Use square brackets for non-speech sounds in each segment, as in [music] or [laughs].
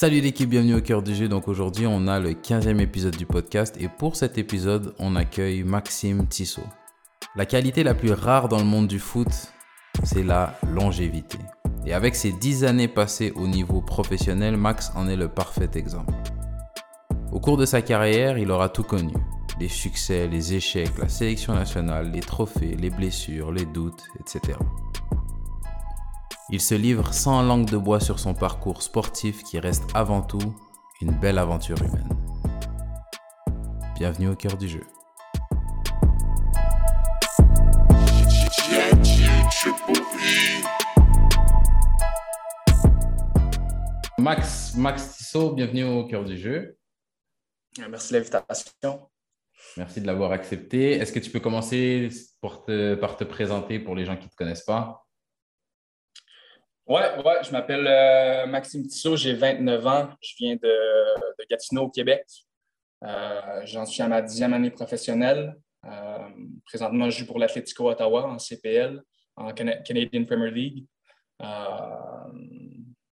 Salut l'équipe, bienvenue au cœur du jeu. Donc aujourd'hui, on a le 15e épisode du podcast et pour cet épisode, on accueille Maxime Tissot. La qualité la plus rare dans le monde du foot, c'est la longévité. Et avec ses 10 années passées au niveau professionnel, Max en est le parfait exemple. Au cours de sa carrière, il aura tout connu. Les succès, les échecs, la sélection nationale, les trophées, les blessures, les doutes, etc. Il se livre sans langue de bois sur son parcours sportif qui reste avant tout une belle aventure humaine. Bienvenue au cœur du jeu. Max, Max Tissot, bienvenue au cœur du jeu. Merci de l'invitation. Merci de l'avoir accepté. Est-ce que tu peux commencer par te présenter pour les gens qui ne te connaissent pas? Oui, ouais, je m'appelle euh, Maxime Tissot, j'ai 29 ans, je viens de, Gatineau, au Québec. Euh, j'en suis à ma dixième année professionnelle. Euh, présentement, je joue pour l'Atletico Ottawa en CPL, en Canadian Premier League.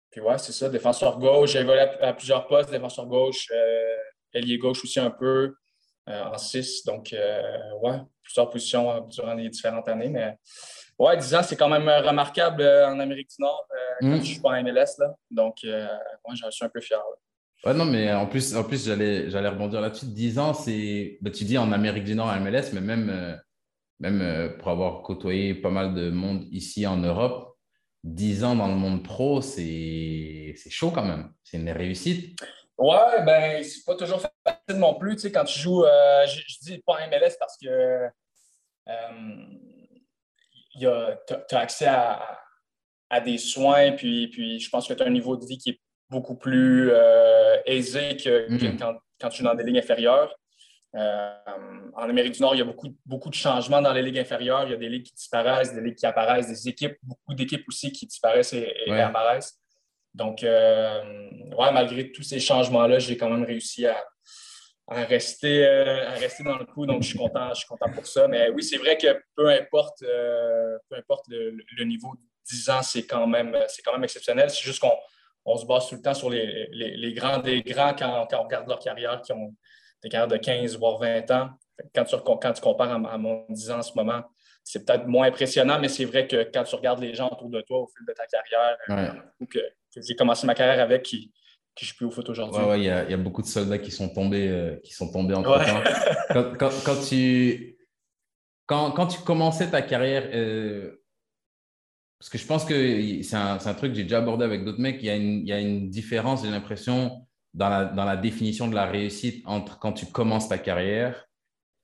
puis ouais, c'est ça, défenseur gauche. J'ai évolué à, plusieurs postes, défenseur gauche, ailier gauche aussi un peu, en 6. Donc, ouais, plusieurs positions durant les différentes années, mais Ouais, 10 ans, c'est quand même euh, remarquable euh, en Amérique du Nord euh, quand mm. je suis pas en MLS. Là. Donc, moi, j'en suis un peu fier. Ouais, non, mais en plus, en plus j'allais, j'allais rebondir là-dessus. 10 ans, c'est. Ben, tu dis en Amérique du Nord, MLS, mais même, même pour avoir côtoyé pas mal de monde ici en Europe, 10 ans dans le monde pro, c'est, c'est chaud quand même. C'est une réussite. Ouais, ben, c'est pas toujours facile non plus. Tu sais, quand tu joues, je, je, dis pas en MLS parce que tu as accès à, des soins, puis, puis je pense que tu as un niveau de vie qui est beaucoup plus euh, aisé que, mm-hmm. quand, tu es dans des ligues inférieures. Euh, en Amérique du Nord, il y a beaucoup, beaucoup de changements dans les ligues inférieures. Il y a des ligues qui disparaissent, des ligues qui apparaissent, des équipes, beaucoup d'équipes aussi qui disparaissent et, apparaissent. Donc, euh, ouais, malgré tous ces changements-là, j'ai quand même réussi à, à rester, euh, à rester dans le coup. Donc, je suis content, je suis content pour ça. Mais oui, c'est vrai que peu importe, euh, peu importe le, niveau, 10 ans, c'est quand même, quand même exceptionnel. C'est juste qu'on on se base tout le temps sur les, les, grands des grands quand, quand, on regarde leur carrière, qui ont des carrières de 15 voire 20 ans. Quand tu, quand tu compares à, mon 10 ans en ce moment, c'est peut-être moins impressionnant, mais c'est vrai que quand tu regardes les gens autour de toi au fil de ta carrière, ou que, que j'ai commencé ma carrière avec, qui, qui je plus au foot aujourd'hui. Ouais, il y, a beaucoup de soldats qui sont tombés, euh, qui sont tombés entre temps. [laughs] quand, tu, quand, quand, tu commençais ta carrière, euh, parce que je pense que c'est un, un, truc que j'ai déjà abordé avec d'autres mecs, il y, a une, il y a une différence, j'ai l'impression, dans la, dans la définition de la réussite entre quand tu commences ta carrière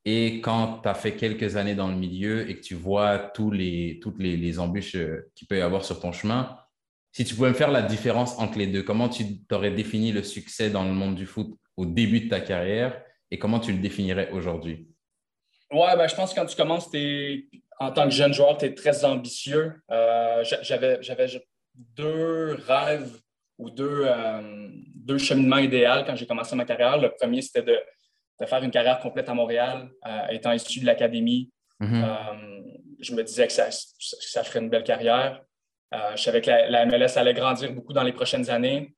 et quand tu as fait quelques années dans le milieu et que tu vois tous les, toutes les, les embûches euh, qu'il peut y avoir sur ton chemin si tu pouvais me faire la différence entre les deux, comment tu t'aurais défini le succès dans le monde du foot au début de ta carrière et comment tu le définirais aujourd'hui? Ouais, ben, je pense que quand tu commences, es, en tant que jeune joueur, tu es très ambitieux. Euh, j'avais, deux rêves ou deux, euh, deux cheminements idéaux quand j'ai commencé ma carrière. Le premier, c'était de, faire une carrière complète à Montréal, euh, étant issu de l'académie. Mm-hmm. je me disais que ça, ça ferait une belle carrière. Euh, je savais que la, MLS allait grandir beaucoup dans les prochaines années.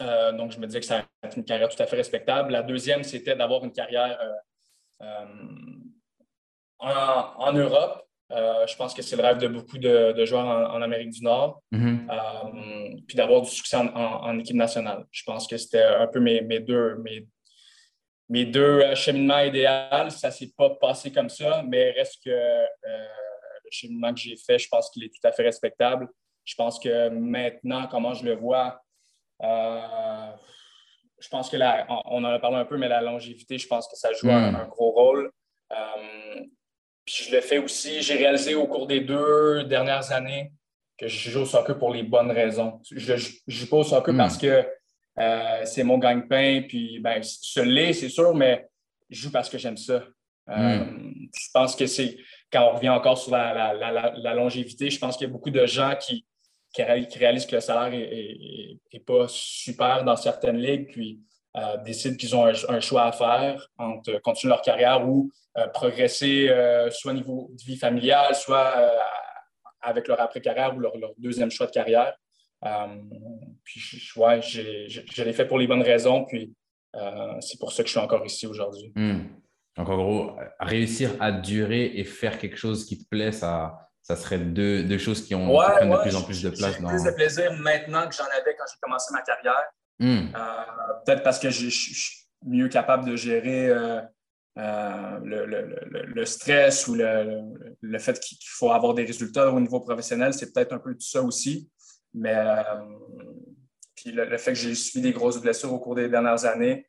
Euh, donc, je me disais que ça allait être une carrière tout à fait respectable. La deuxième, c'était d'avoir une carrière euh, en, Europe. je pense que c'est le rêve de beaucoup de, joueurs en, Amérique du Nord. Mm-hmm. puis d'avoir du succès en, équipe nationale. Je pense que c'était un peu mes, deux, mes, deux cheminements idéaux. Ça ne s'est pas passé comme ça, mais reste que le cheminement que j'ai fait, je pense qu'il est tout à fait respectable. Je pense que maintenant, comment je le vois, euh, je pense que là, on en a parlé un peu, mais la longévité, je pense que ça joue un, hmm. gros rôle. Euh, puis je le fais aussi, j'ai réalisé au cours des deux dernières années que je joue au soccer pour les bonnes raisons. Je ne joue pas au soccer parce hmm. que euh, c'est mon gagne-pain, puis ben, ce l'est, c'est sûr, mais je joue parce que j'aime ça. Hmm. Je pense que c'est, quand on revient encore sur la longévité, je pense qu'il y a beaucoup de gens qui, qui, réalisent que le salaire n'est pas super dans certaines ligues, puis euh, décident qu'ils ont un, choix à faire entre continuer leur carrière ou euh, progresser euh, soit au niveau de vie familiale, soit avec leur après-carrière ou leur, deuxième choix de carrière. puis, ouais, je l'ai fait pour les bonnes raisons. Puis, c'est pour ça que je suis encore ici aujourd'hui. Hmm. Donc, en gros, réussir à durer et faire quelque chose qui te plaît, ça, ça serait deux, deux choses qui ont de plus en plus de place. J'ai plus de plaisir maintenant que j'en avais quand j'ai commencé ma carrière. Hmm. Euh, peut-être parce que je suis mieux capable de gérer euh, euh, le, le, le, stress ou le, fait qu'il faut avoir des résultats au niveau professionnel. C'est peut-être un peu tout ça aussi. Mais puis le, fait que j'ai subi des grosses blessures au cours des dernières années,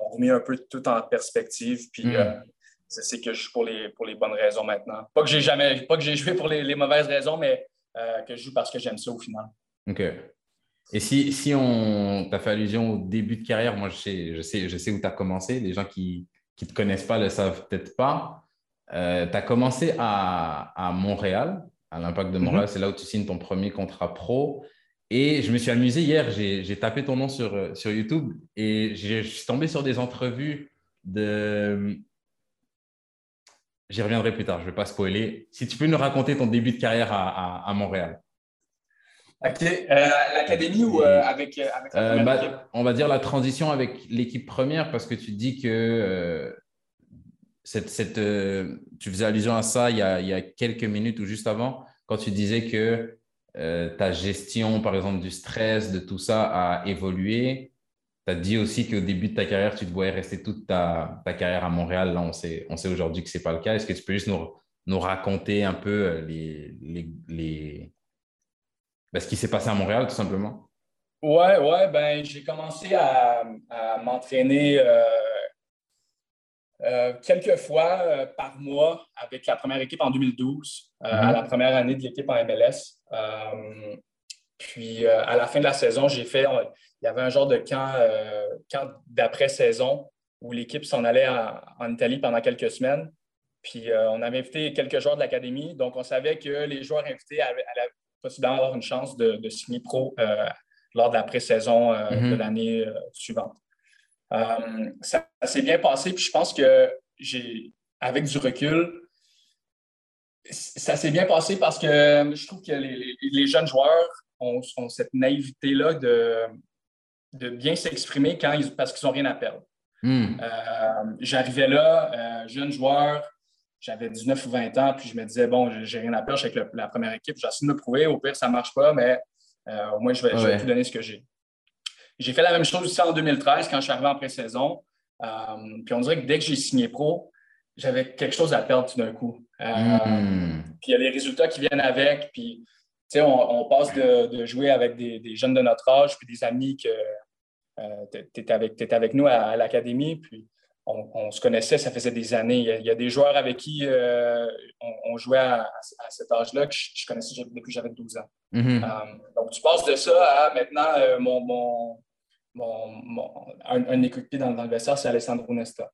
on remet un peu tout en perspective. Puis hmm c'est que je joue pour les, pour les bonnes raisons maintenant. Pas que j'ai jamais, pas que j'ai joué pour les, mauvaises raisons, mais euh, que je joue parce que j'aime ça au final. OK. Et si, si on t'a fait allusion au début de carrière, moi je sais, je sais, je sais où tu as commencé. Les gens qui ne te connaissent pas le savent peut-être pas. Euh, tu as commencé à, à, Montréal, à l'Impact de Montréal. Mm-hmm. C'est là où tu signes ton premier contrat pro. Et je me suis amusé hier, j'ai tapé ton nom sur, sur YouTube et je suis tombé sur des entrevues de, J'y reviendrai plus tard, je ne vais pas spoiler. Si tu peux nous raconter ton début de carrière à, Montréal. OK. Euh, l'académie ou euh, avec, euh, avec la bah, On va dire la transition avec l'équipe première parce que tu dis que cette, cette tu faisais allusion à ça il y, a, il y, a, quelques minutes ou juste avant quand tu disais que ta gestion, par exemple, du stress, de tout ça a évolué tu as dit aussi qu'au début de ta carrière, tu te rester toute ta, carrière à Montréal. Là, on sait, on sait aujourd'hui que ce n'est pas le cas. Est-ce que tu peux juste nous, raconter un peu euh, les, les, ben, ce qui s'est passé à Montréal, tout simplement? Ouais, ouais, ben j'ai commencé à, m'entraîner euh, euh, quelques fois par mois avec la première équipe en 2012, à mm-hmm. la première année de l'équipe en MLS. puis à la fin de la saison, j'ai fait il y avait un genre de camp, euh, d'après-saison où l'équipe s'en allait en, Italie pendant quelques semaines. Puis euh, on avait invité quelques joueurs de l'académie. Donc, on savait que les joueurs invités allaient, possiblement avoir une chance de, signer pro euh, lors de la pré-saison de mm-hmm. l'année suivante. ça, s'est bien passé. Puis je pense que j'ai, avec du recul, ça s'est bien passé parce que je trouve que les, jeunes joueurs ont cette naïveté-là de, de bien s'exprimer quand ils, parce qu'ils n'ont rien à perdre. Hmm. Euh, j'arrivais là, euh, jeune joueur, j'avais 19 ou 20 ans, puis je me disais, bon, j'ai rien à perdre, avec la première équipe, j'essaie de me prouver, au pire, ça ne marche pas, mais euh, au moins, je vais, tout donner ce que j'ai. J'ai fait la même chose aussi en 2013 quand je suis arrivé en pré-saison. puis on dirait que dès que j'ai signé pro, j'avais quelque chose à perdre tout d'un coup. Hmm. Puis il y a les résultats qui viennent avec, puis on, on, passe de, jouer avec des, des, jeunes de notre âge, puis des amis que euh, tu étais avec, avec, nous à, l'académie, puis on, se connaissait, ça faisait des années. Il y a, des joueurs avec qui euh, on, jouait à, cet âge-là que je, connaissais depuis que j'avais 12 ans. Mm-hmm. Euh, donc, tu passes de ça à maintenant, mon, mon, un, un équipier dans, le vestiaire, c'est Alessandro Nesta.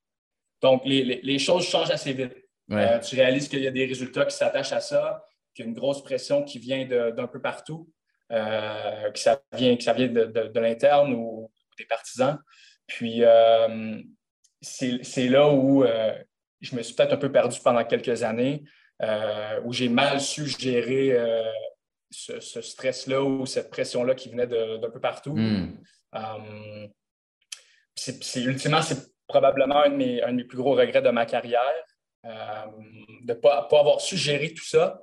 Donc, les, choses changent assez vite. tu réalises qu'il y a des résultats qui s'attachent à ça, qu'il y a une grosse pression qui vient d'un peu partout, que ça vient, que ça vient de, de l'interne ou des partisans. Puis euh, c'est là où euh, je me suis peut-être un peu perdu pendant quelques années, euh, où j'ai mal su gérer ce, stress-là ou cette pression-là qui venait d'un peu partout. Hmm. c'est ultimement, c'est probablement un de, mes, plus gros regrets de ma carrière, de ne pas, avoir su gérer tout ça.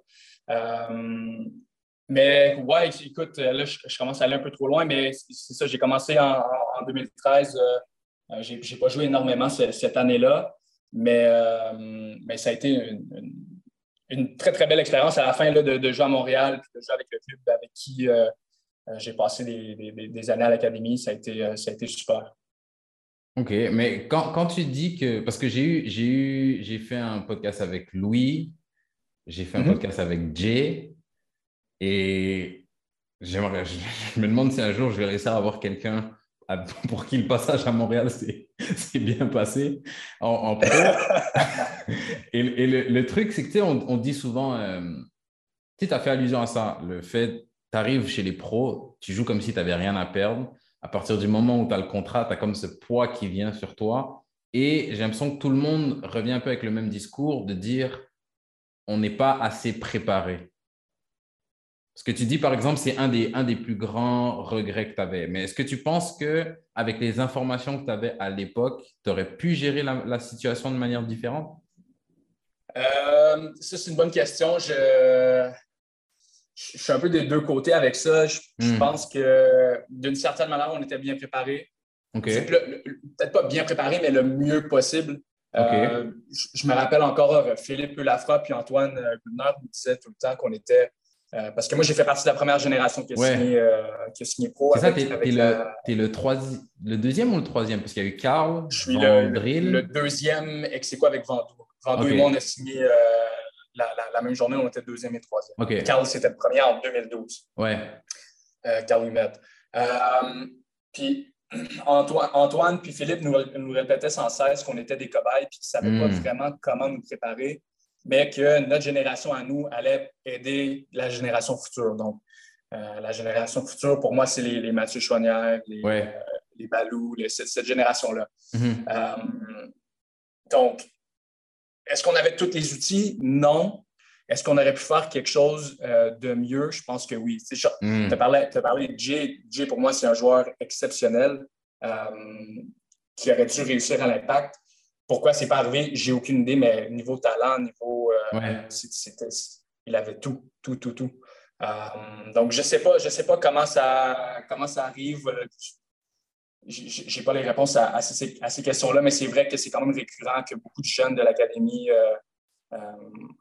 Mais ouais, écoute, là, je, commence à aller un peu trop loin, mais c'est ça, j'ai commencé en, 2013. Euh, euh, je n'ai pas joué énormément cette, année-là, mais, euh, mais ça a été une, très, très belle expérience à la fin de, jouer à Montréal, puis de jouer avec le club avec qui j'ai passé des, années à l'académie. Ça a été super. OK, mais quand, quand, tu dis que. Parce que j'ai eu, j'ai eu, j'ai fait un podcast avec Louis, j'ai fait un mm-hmm. podcast avec Jay. Et je me demande si un jour je vais réussir à avoir quelqu'un [laughs] pour qui le passage à Montréal [laughs] s'est bien passé en, pro. [laughs] et, le, truc, c'est que tu sais, on, dit souvent, euh, tu as fait allusion à ça, le fait, tu arrives chez les pros, tu joues comme si tu n'avais rien à perdre. À partir du moment où tu as le contrat, tu as comme ce poids qui vient sur toi. Et j'ai l'impression que tout le monde revient un peu avec le même discours de dire on n'est pas assez préparé. Ce que tu dis, par exemple, c'est un des, plus grands regrets que tu avais. Mais est-ce que tu penses qu'avec les informations que tu avais à l'époque, tu aurais pu gérer la, situation de manière différente? Euh, ça, c'est une bonne question. Je, je, suis un peu des deux côtés avec ça. Je, hmm. pense que d'une certaine manière, on était bien préparés. Peut-être pas bien préparé, mais le mieux possible. Euh, je, me rappelle encore Philippe Lafra puis Antoine Gulner nous disaient tout le temps qu'on était euh, parce que moi, j'ai fait partie de la première génération qui a, signé, euh, qui a signé pro. C'est ça, tu es, le, le, le deuxième ou le troisième? Parce qu'il y a eu Carl, Je suis le, le, deuxième ex quoi avec Vendoux. Vendoux et moi, on a signé euh, la, la, même journée, on était deuxième et troisième. Carl, c'était le premier en 2012. Ouais. Carl Humet. puis [clears throat] Antoine, Antoine puis Philippe nous, nous répétaient sans cesse qu'on était des cobayes puis qu'ils ne savaient pas hmm. vraiment comment nous préparer mais que notre génération à nous allait aider la génération future. Donc, euh, la génération future, pour moi, c'est les, les, Mathieu Chouanière, les, euh, les Balou, cette, génération-là. Mm-hmm. Euh, donc, est-ce qu'on avait tous les outils? Non. Est-ce qu'on aurait pu faire quelque chose de mieux? Je pense que oui. Tu mm. as, parlé de Jay. Jay, pour moi, c'est un joueur exceptionnel qui aurait dû réussir à l'impact. Pourquoi c'est pas arrivé, j'ai aucune idée, mais niveau talent, niveau. Euh, il avait tout, tout, tout, tout. Euh, donc, je ne sais pas, je sais pas comment ça, comment ça arrive. Je n'ai pas les réponses à, ces, questions-là, mais c'est vrai que c'est quand même récurrent que beaucoup de jeunes de l'Académie euh,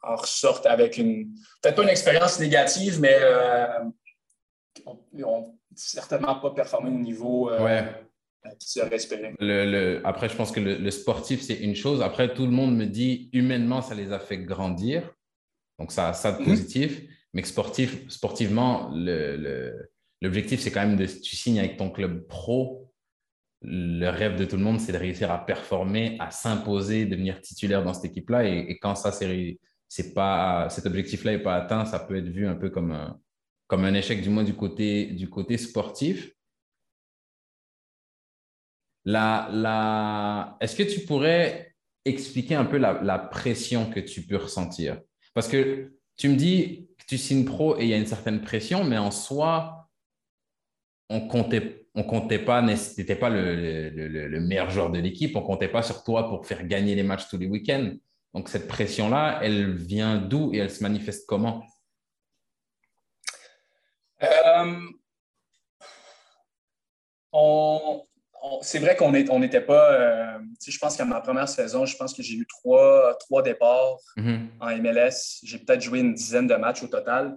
en ressortent avec une. Peut-être pas une expérience négative, mais n'ont certainement pas performé au niveau. Le, après, je pense que le, sportif, c'est une chose. Après, tout le monde me dit, humainement, ça les a fait grandir. Donc, ça a ça de mhm. positif. Mais que sportif, sportivement, l'objectif, c'est quand même de, tu signes avec ton club pro. Le rêve de tout le monde, c'est de réussir à performer, à s'imposer, devenir titulaire dans cette équipe-là. Et, quand ça, c'est pas, cet objectif-là n'est pas atteint, ça peut être vu un peu comme un, comme un échec, du moins du côté, du côté sportif. Est-ce que tu pourrais expliquer un peu la, pression que tu peux ressentir? Parce que tu me dis que tu signes pro et il y a une certaine pression, mais en soi, on comptait, on comptait pas, tu n'étais pas le, meilleur joueur de l'équipe, on comptait pas sur toi pour faire gagner les matchs tous les week-ends. Donc cette pression-là, elle vient d'où et elle se manifeste comment? Euh, on, c'est vrai qu'on n'était pas. Euh, je pense qu'à ma première saison, je pense que j'ai eu trois, trois départs mm-hmm. en MLS. J'ai peut-être joué une dizaine de matchs au total.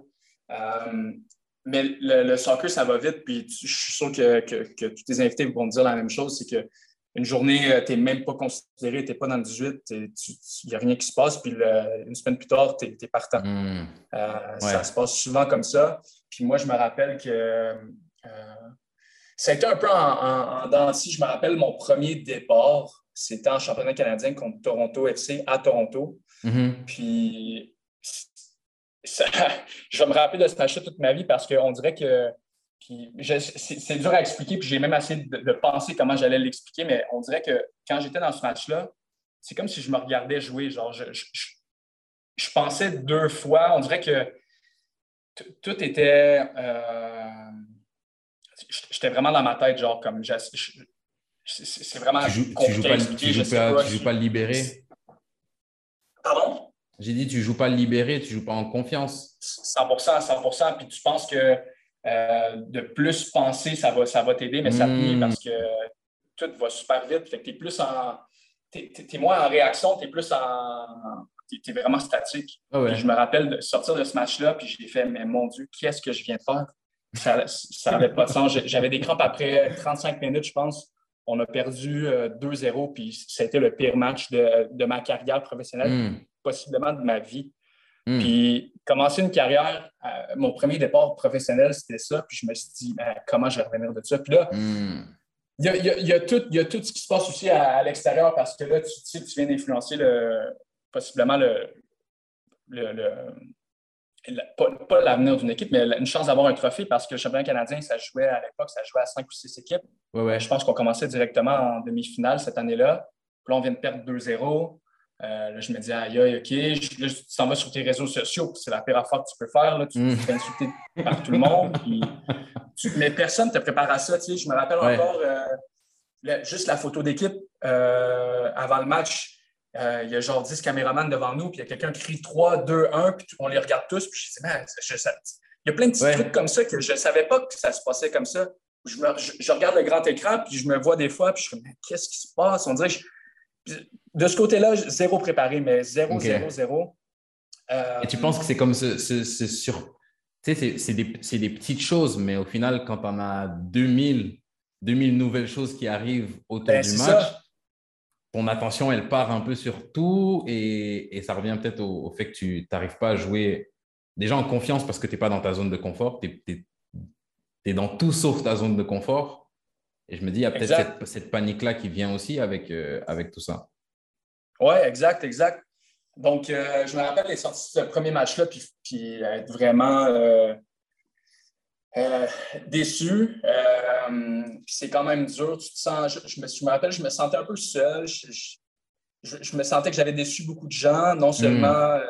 Euh, mais le, soccer, ça va vite. Puis je suis sûr que, que, tous tes invités vont te dire la même chose c'est qu'une journée, euh, tu n'es même pas considéré, tu n'es pas dans le 18, il n'y a rien qui se passe. Puis une semaine plus tard, tu es, partant. Mm. Ça se passe souvent comme ça. Puis moi, je me rappelle que ça a été un peu en, en, Je me rappelle mon premier départ, c'était en championnat canadien contre Toronto FC à Toronto. Mm-hmm. Puis je vais me rappeler de ce match-là toute ma vie parce qu'on dirait que c'est dur à expliquer, puis j'ai même essayé de, penser comment j'allais l'expliquer, mais on dirait que quand j'étais dans ce match-là, c'est comme si je me regardais jouer. Genre, je, je, pensais deux fois, on dirait que tout était. Euh, j'étais vraiment dans ma tête, genre, comme, c'est vraiment. Tu joues, tu joues pas, tu joues pas, pas le libéré? Pardon? J'ai dit, tu joues pas libéré, tu joues pas en confiance. 100% 100% Puis tu penses que euh, de plus penser, ça va, ça va t'aider, mais ça te parce que tout va super vite. Fait que tu es plus en. Tu es, moins en réaction, tu es plus en. Tu es, vraiment statique. Ah je me rappelle de sortir de ce match-là, puis j'ai fait, mais mon Dieu, qu'est-ce que je viens de faire? Ça n'avait pas de sens. J'avais des crampes après 35 minutes, je pense. On a perdu 2-0, euh, puis c'était le pire match de, ma carrière professionnelle, hmm. Possiblement de ma vie. Hmm. Puis commencer une carrière, euh, mon premier départ professionnel, c'était ça. Puis je me suis dit, ben, comment je vais revenir de ça? Puis là, hmm. il y, a, tout, y, a, tout, ce qui se passe aussi à, l'extérieur parce que là, tu, tu, tu viens d'influencer possiblement le, pas, l'avenir d'une équipe, mais une chance d'avoir un trophée parce que le championnat canadien, ça jouait à l'époque, ça jouait à cinq ou six équipes. Je pense qu'on commençait directement en demi-finale cette année-là. Puis là, on vient de perdre 2-0. Là, je me dis, aïe, aïe, OK, là, tu t'en vas sur tes réseaux sociaux, c'est la pire affaire que tu peux faire. Là. Tu mm. te fais insulter par tout le monde. [laughs] Mais personne ne te prépare à ça. Je me rappelle encore juste la photo d'équipe avant le match. il y a genre 10 caméramans devant nous, puis il y a quelqu'un qui crie 3, 2, 1, puis on les regarde tous. Puis je dis, je, il y a plein de petits trucs comme ça que je ne savais pas que ça se passait comme ça. Je, regarde le grand écran, puis je me vois des fois, puis je me dis, qu'est-ce qui se passe? On dirait, de ce côté-là, zéro préparé, mais zéro, zéro, zéro. Et tu penses que c'est comme ce, sur. Tu sais, c'est des, des, petites choses, mais au final, quand on a 2000, 2000 nouvelles choses qui arrivent autour ben, du match, ton attention, elle part un peu sur tout et, et ça revient peut-être au, au, fait que tu n'arrives pas à jouer déjà en confiance parce que tu n'es pas dans ta zone de confort, tu es, dans tout sauf ta zone de confort. Et je me dis, il y a peut-être cette, panique-là qui vient aussi avec, euh, avec tout ça. Oui, exact, exact. Donc, euh, je me rappelle les sorties de ce premier match-là, puis, puis, être vraiment euh, déçu. puis c'est quand même dur. Tu te sens, je, me, je, me, rappelle, je me sentais un peu seul. Je, me sentais que j'avais déçu beaucoup de gens, non seulement. Hmm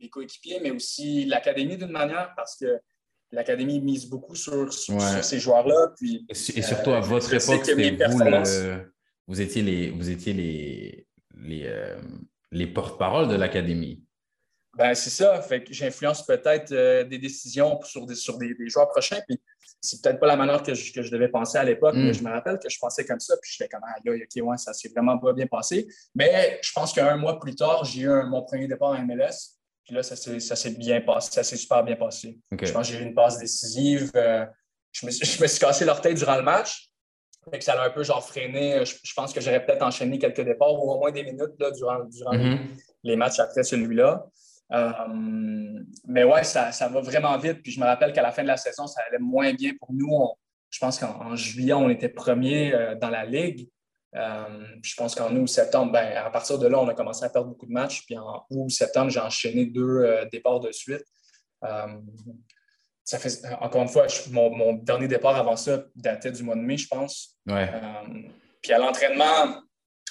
les coéquipiers, mais aussi l'académie d'une manière, parce que l'académie mise beaucoup sur, ces joueurs-là. Puis, et, surtout à euh, votre époque, c'était vous, vous étiez les, vous étiez les, les, euh, les porte-parole de l'académie. Ben, c'est ça. Fait que j'influence peut-être euh, des décisions sur des, sur des, joueurs prochains. Puis c'est peut-être pas la manière que je, que je devais penser à l'époque, mais hmm. je me rappelle que je pensais comme ça. Puis je comme, ah, OK, ouais, ça s'est vraiment pas bien passé. Mais je pense qu'un mois plus tard, j'ai eu mon premier départ en MLS. Puis là, ça s'est bien passé, ça s'est super bien passé. Je pense que j'ai eu une passe décisive. Euh, je, me, [laughs] je, me, suis cassé l'orteil durant le match. Ça a un peu genre freiné. Je, pense que j'aurais peut-être enchaîné quelques départs ou au moins des minutes là, durant, durant les, mm-hmm. matchs après celui-là. Euh, mais ouais, ça, ça, va vraiment vite. Puis je me rappelle qu'à la fin de la saison, ça allait moins bien pour nous. je pense qu'en juillet, on était premier euh, dans la ligue. Euh, je pense qu'en août, septembre, ben, à partir de là, on a commencé à perdre beaucoup de matchs. Puis en août, septembre, j'ai enchaîné deux euh, départs de suite. Euh, ça fait, encore une fois, mon, dernier départ avant ça datait du mois de mai, je pense. puis à l'entraînement,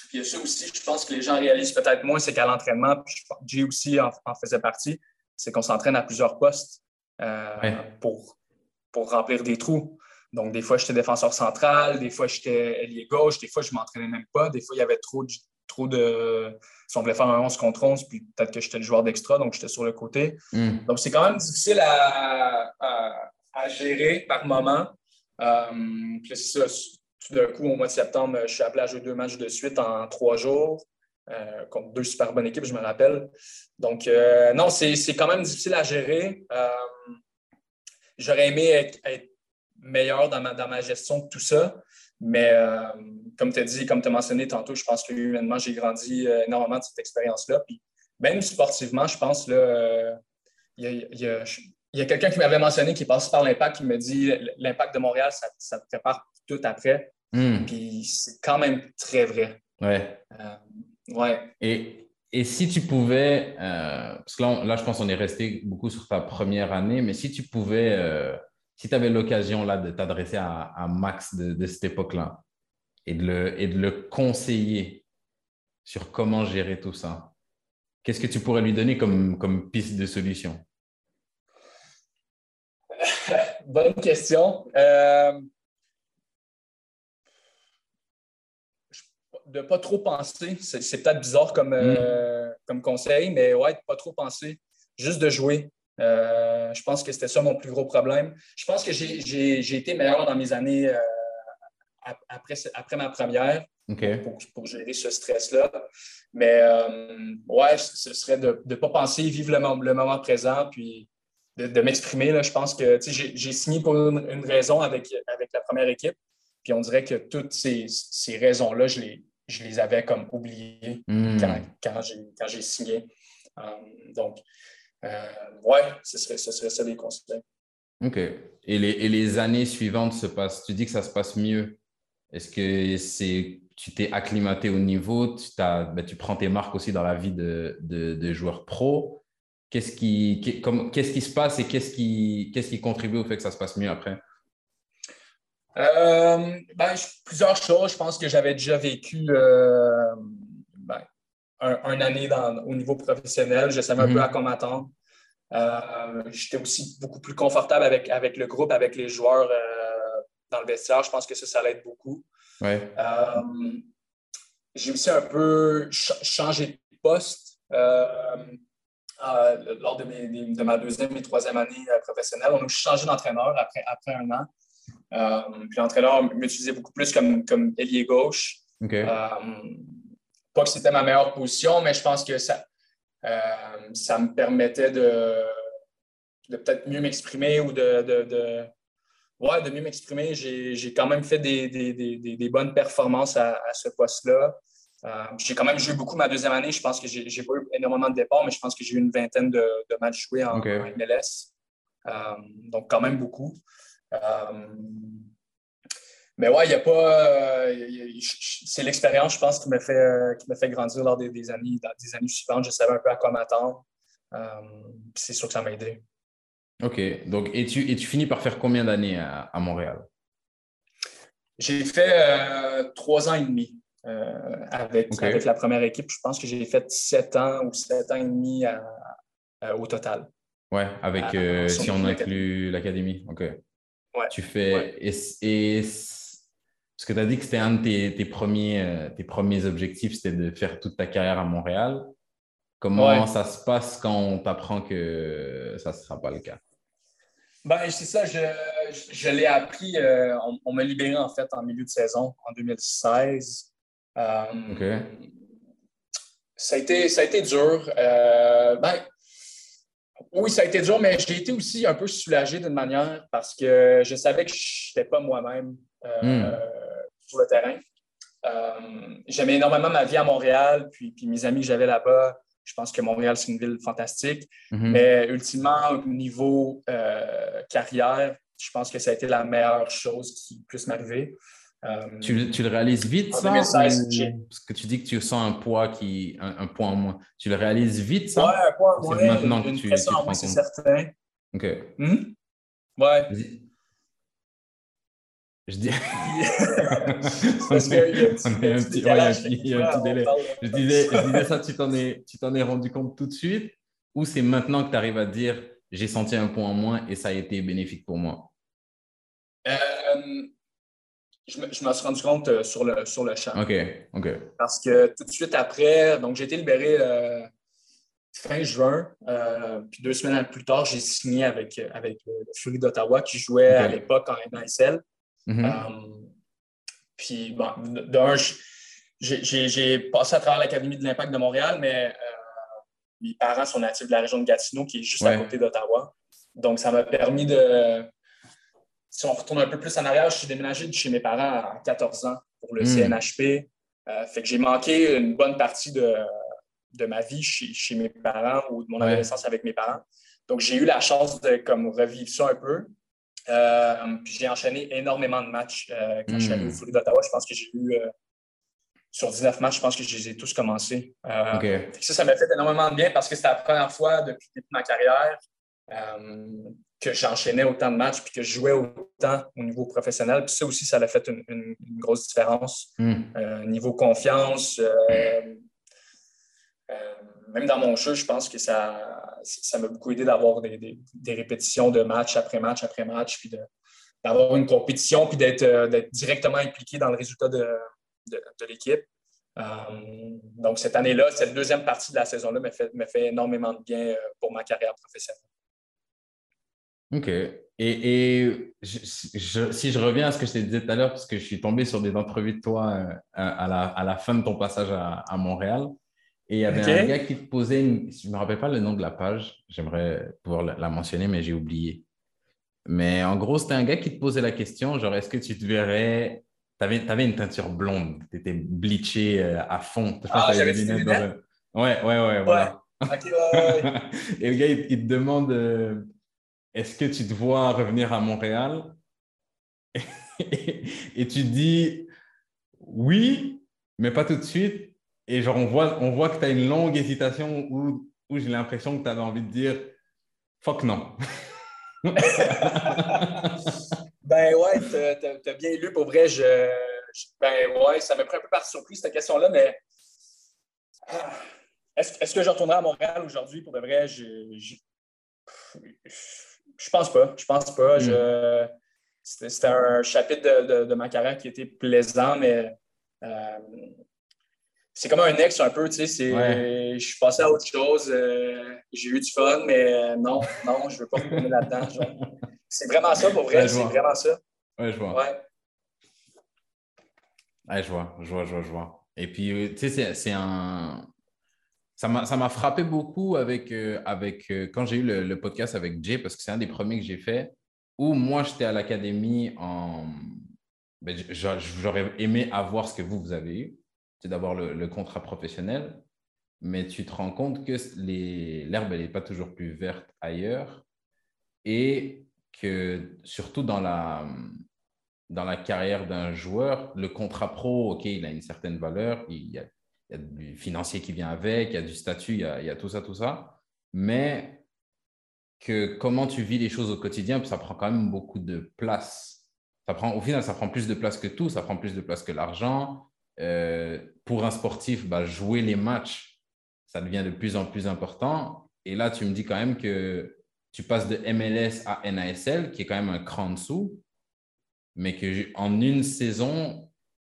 puis il y a ça aussi, je pense que les gens réalisent peut-être moins, c'est qu'à l'entraînement, puis Jay aussi en, faisait partie, c'est qu'on s'entraîne à plusieurs postes pour, pour remplir des trous. Donc, des fois, j'étais défenseur central, des fois, j'étais ailier gauche, des fois, je ne m'entraînais même pas. Des fois, il y avait trop de. Trop de si on voulait faire un 11 contre 11, puis peut-être que j'étais le joueur d'extra, donc j'étais sur le côté. Hmm. Donc, c'est quand même difficile à, gérer par moment. Euh, puis c'est ça, tout d'un coup, au mois de septembre, je suis appelé à jouer deux matchs de suite en trois jours. Euh, contre deux super bonnes équipes, je me rappelle. Donc, euh, non, c'est quand même difficile à gérer. J'aurais aimé être meilleur dans ma, dans ma gestion de tout ça. Mais euh, comme tu as dit, comme tu as mentionné tantôt, je pense que humainement, j'ai grandi euh, énormément de cette expérience-là. Puis même sportivement, je pense, il euh, y a, quelqu'un qui m'avait mentionné qui passe par l'impact, qui me dit l'impact de Montréal, ça, te prépare tout après. Hmm. Puis c'est quand même très vrai. Ouais. ouais. Et, et, si tu pouvais, parce que là, là, je pense qu'on est resté beaucoup sur ta première année, mais si tu pouvais si tu avais l'occasion là de t'adresser à, Max de, cette époque-là et, de le, et de le conseiller sur comment gérer tout ça, qu'est-ce que tu pourrais lui donner comme, comme piste de solution? [laughs] Bonne question. Euh, de ne pas trop penser, c'est peut-être bizarre comme, euh, mm. comme conseil, mais ouais, de ne pas trop penser, juste de jouer. Euh, je pense que c'était ça mon plus gros problème. Je pense que j'ai été meilleur dans mes années euh, après, après ma première pour, gérer ce stress-là. Mais euh, ouais, ce serait de ne pas penser, vivre le, moment présent, puis de, m'exprimer. Je pense que j'ai signé pour une, raison avec, avec la première équipe. Puis on dirait que toutes ces, ces raisons-là, je les, je les avais comme oubliées hmm. quand, quand j'ai signé. donc, ouais, ce serait, ce serait ça les conseils. OK. Et les, et les, années suivantes se passent, tu dis que ça se passe mieux. Est-ce que c'est, tu t'es acclimaté au niveau, tu, as, ben, tu prends tes marques aussi dans la vie de, de, de joueur pro. Qu'est-ce qui, qu'est-ce qui se passe et qu'est-ce qui, qu'est-ce qui contribue au fait que ça se passe mieux après? Euh, ben, plusieurs choses. Je pense que j'avais déjà vécu euh, un, année au niveau professionnel. Je savais un peu mm-hmm. à quoi m'attendre. J'étais aussi beaucoup plus confortable avec, avec le groupe, avec les joueurs dans le vestiaire. Je pense que ça, ça l'aide beaucoup. Ouais. J'ai aussi un peu changé de poste lors de, de, ma deuxième et troisième année professionnelle. On a changé d'entraîneur après, après un an. Euh, puis l'entraîneur m'utilisait beaucoup plus comme, comme ailier gauche. Euh, pas que c'était ma meilleure position, mais je pense que ça, euh, ça me permettait de, de peut-être mieux m'exprimer ou de, de, de, ouais, de mieux m'exprimer. J'ai quand même fait des, des, des, des bonnes performances à, à ce poste-là. j'ai quand même joué beaucoup ma deuxième année. Je pense que j'ai pas eu énormément de départs, mais je pense que j'ai eu une vingtaine de, de matchs joués en, en MLS. donc, quand même beaucoup. Euh, mais ouais, il n'y a pas. Euh, c'est l'expérience, je pense, qui m'a fait, euh, qui fait grandir lors des, années, des années suivantes. Je savais un peu à quoi m'attendre. c'est sûr que ça m'a aidé. OK. Donc, et tu, et tu finis par faire combien d'années à, Montréal? J'ai fait trois ans et demi avec, avec la première équipe. Je pense que j'ai fait sept ans ou sept ans et demi au total. Ouais, avec si on inclut l'académie. OK. Tu fais. Et, parce que tu as dit que c'était un de tes, premiers, euh, tes premiers objectifs, c'était de faire toute ta carrière à Montréal. Comment ça se passe quand on t'apprend que ça ne sera pas le cas? Ben, c'est ça, je, je, l'ai appris. Euh, on, m'a libéré en fait en milieu de saison en 2016. Euh, OK. Ça a été, ça a été dur. ben, oui, ça a été dur, mais j'ai été aussi un peu soulagé d'une manière parce que je savais que je n'étais pas moi-même euh, hmm. Sur le terrain. Euh, j'aimais énormément ma vie à Montréal, puis, puis mes amis que j'avais là-bas. Je pense que Montréal, c'est une ville fantastique. Mhm. Mais ultimement, au niveau euh, carrière, je pense que ça a été la meilleure chose qui puisse m'arriver. Euh, tu, tu, le réalises vite, ça? parce que tu dis que tu sens un poids qui, un, point en moins. Tu le réalises vite, ça? Ouais, un point en moins. maintenant que tu, tu C'est certain. OK. Hmm? Ouais. Je dis. [laughs] parce qu'il y a un petit, ouais, il y a un petit délai. Je disais, je disais ça, tu t'en es, tu t'en es rendu compte tout de suite ou c'est maintenant que tu arrives à dire j'ai senti un point en moins et ça a été bénéfique pour moi? Euh, je me, suis rendu compte euh, sur le, sur le champ. OK, OK. Parce que tout de suite après, donc j'ai été libéré euh, fin juin, euh, puis deux semaines plus tard, j'ai signé avec, avec le Fury d'Ottawa qui jouait à l'époque en NSL. Mm-hmm. puis, bon, d'un, j'ai passé à travers l'Académie de l'Impact de Montréal, mais mes parents sont natifs de la région de Gatineau, qui est juste à côté d'Ottawa. Donc, ça m'a permis de, si on retourne un peu plus en arrière, je suis déménagé de chez mes parents à 14 ans pour le hmm. CNHP. Euh, fait que j'ai manqué une bonne partie de, de ma vie chez, mes parents ou de mon adolescence avec mes parents. Donc, j'ai eu la chance de comme, revivre ça un peu. Euh, puis j'ai enchaîné énormément de matchs euh, quand je suis allé au hmm. Folie d'Ottawa. Je pense que j'ai eu, sur 19 matchs, je pense que je les ai tous commencés. Ça, ça m'a fait énormément de bien parce que c'était la première fois depuis le début de ma carrière que j'enchaînais autant de matchs puis que je jouais autant au niveau professionnel. Puis ça aussi, ça a fait une, grosse différence. Hmm. Euh, niveau confiance, euh, euh, même dans mon jeu, je pense que ça ça m'a beaucoup aidé d'avoir des, répétitions de match après match après match, puis d'avoir une compétition, puis d'être directement impliqué dans le résultat de, l'équipe. donc, cette année-là, cette deuxième partie de la saison-là m'a fait, énormément de bien pour ma carrière professionnelle. OK. Et, si je reviens à ce que je t'ai dit tout à l'heure, parce que je suis tombé sur des entrevues de toi euh, à, la, fin de ton passage à, Montréal, et il y avait un gars qui te posait une... Je ne me rappelle pas le nom de la page, j'aimerais pouvoir la, mentionner, mais j'ai oublié. Mais en gros, c'était un gars qui te posait la question, genre, est-ce que tu te verrais... Tu avais, une teinture blonde, tu étais bleaché euh, à fond. Ah, j'avais des lunettes Ouais, ouais, ouais, voilà. [laughs] et le gars, il, te demande... Euh, est-ce que tu te vois revenir à Montréal? [laughs] Et, tu dis oui, mais pas tout de suite. Et genre, on voit, on voit que tu as une longue hésitation où, où j'ai l'impression que tu avais envie de dire fuck non. [laughs] ben ouais, tu as, bien lu. Pour vrai, je, ben ouais, ça m'a pris un peu par surprise cette question-là, mais Est-ce que je retournerai à Montréal aujourd'hui? Pour de vrai? Je, je, pense pas. Je pense pas. Hmm. C'était un chapitre de, ma carrière qui était plaisant, mais euh, c'est comme un ex un peu, tu sais. Je suis passé à autre chose. Euh, j'ai eu du fun, mais euh, non, non, je veux pas retourner là-dedans. C'est vraiment ça pour vrai. c'est vraiment ça. Ouais, je vois. Ouais. Ouais, je vois, je vois, je vois, je vois. Et puis, tu sais, c'est un. Ça m'a frappé beaucoup avec, avec quand j'ai eu le, le, podcast avec Jay, parce que c'est un des premiers que j'ai fait, où moi, j'étais à l'académie en. Ben, j'aurais aimé avoir ce que vous, vous avez eu c'est d'avoir le, contrat professionnel, mais tu te rends compte que l'herbe, elle n'est pas toujours plus verte ailleurs et que surtout dans la, dans la carrière d'un joueur, le contrat pro, OK, il a une certaine valeur, il y a, du financier qui vient avec, il y a du statut, il y a, tout ça, tout ça, mais que comment tu vis les choses au quotidien, ça prend quand même beaucoup de place. Ça prend, au final, ça prend plus de place que tout, ça prend plus de place que l'argent, euh, pour un sportif, bah, jouer les matchs, ça devient de plus en plus important. Et là, tu me dis quand même que tu passes de MLS à NASL, qui est quand même un cran en dessous, mais qu'en une saison,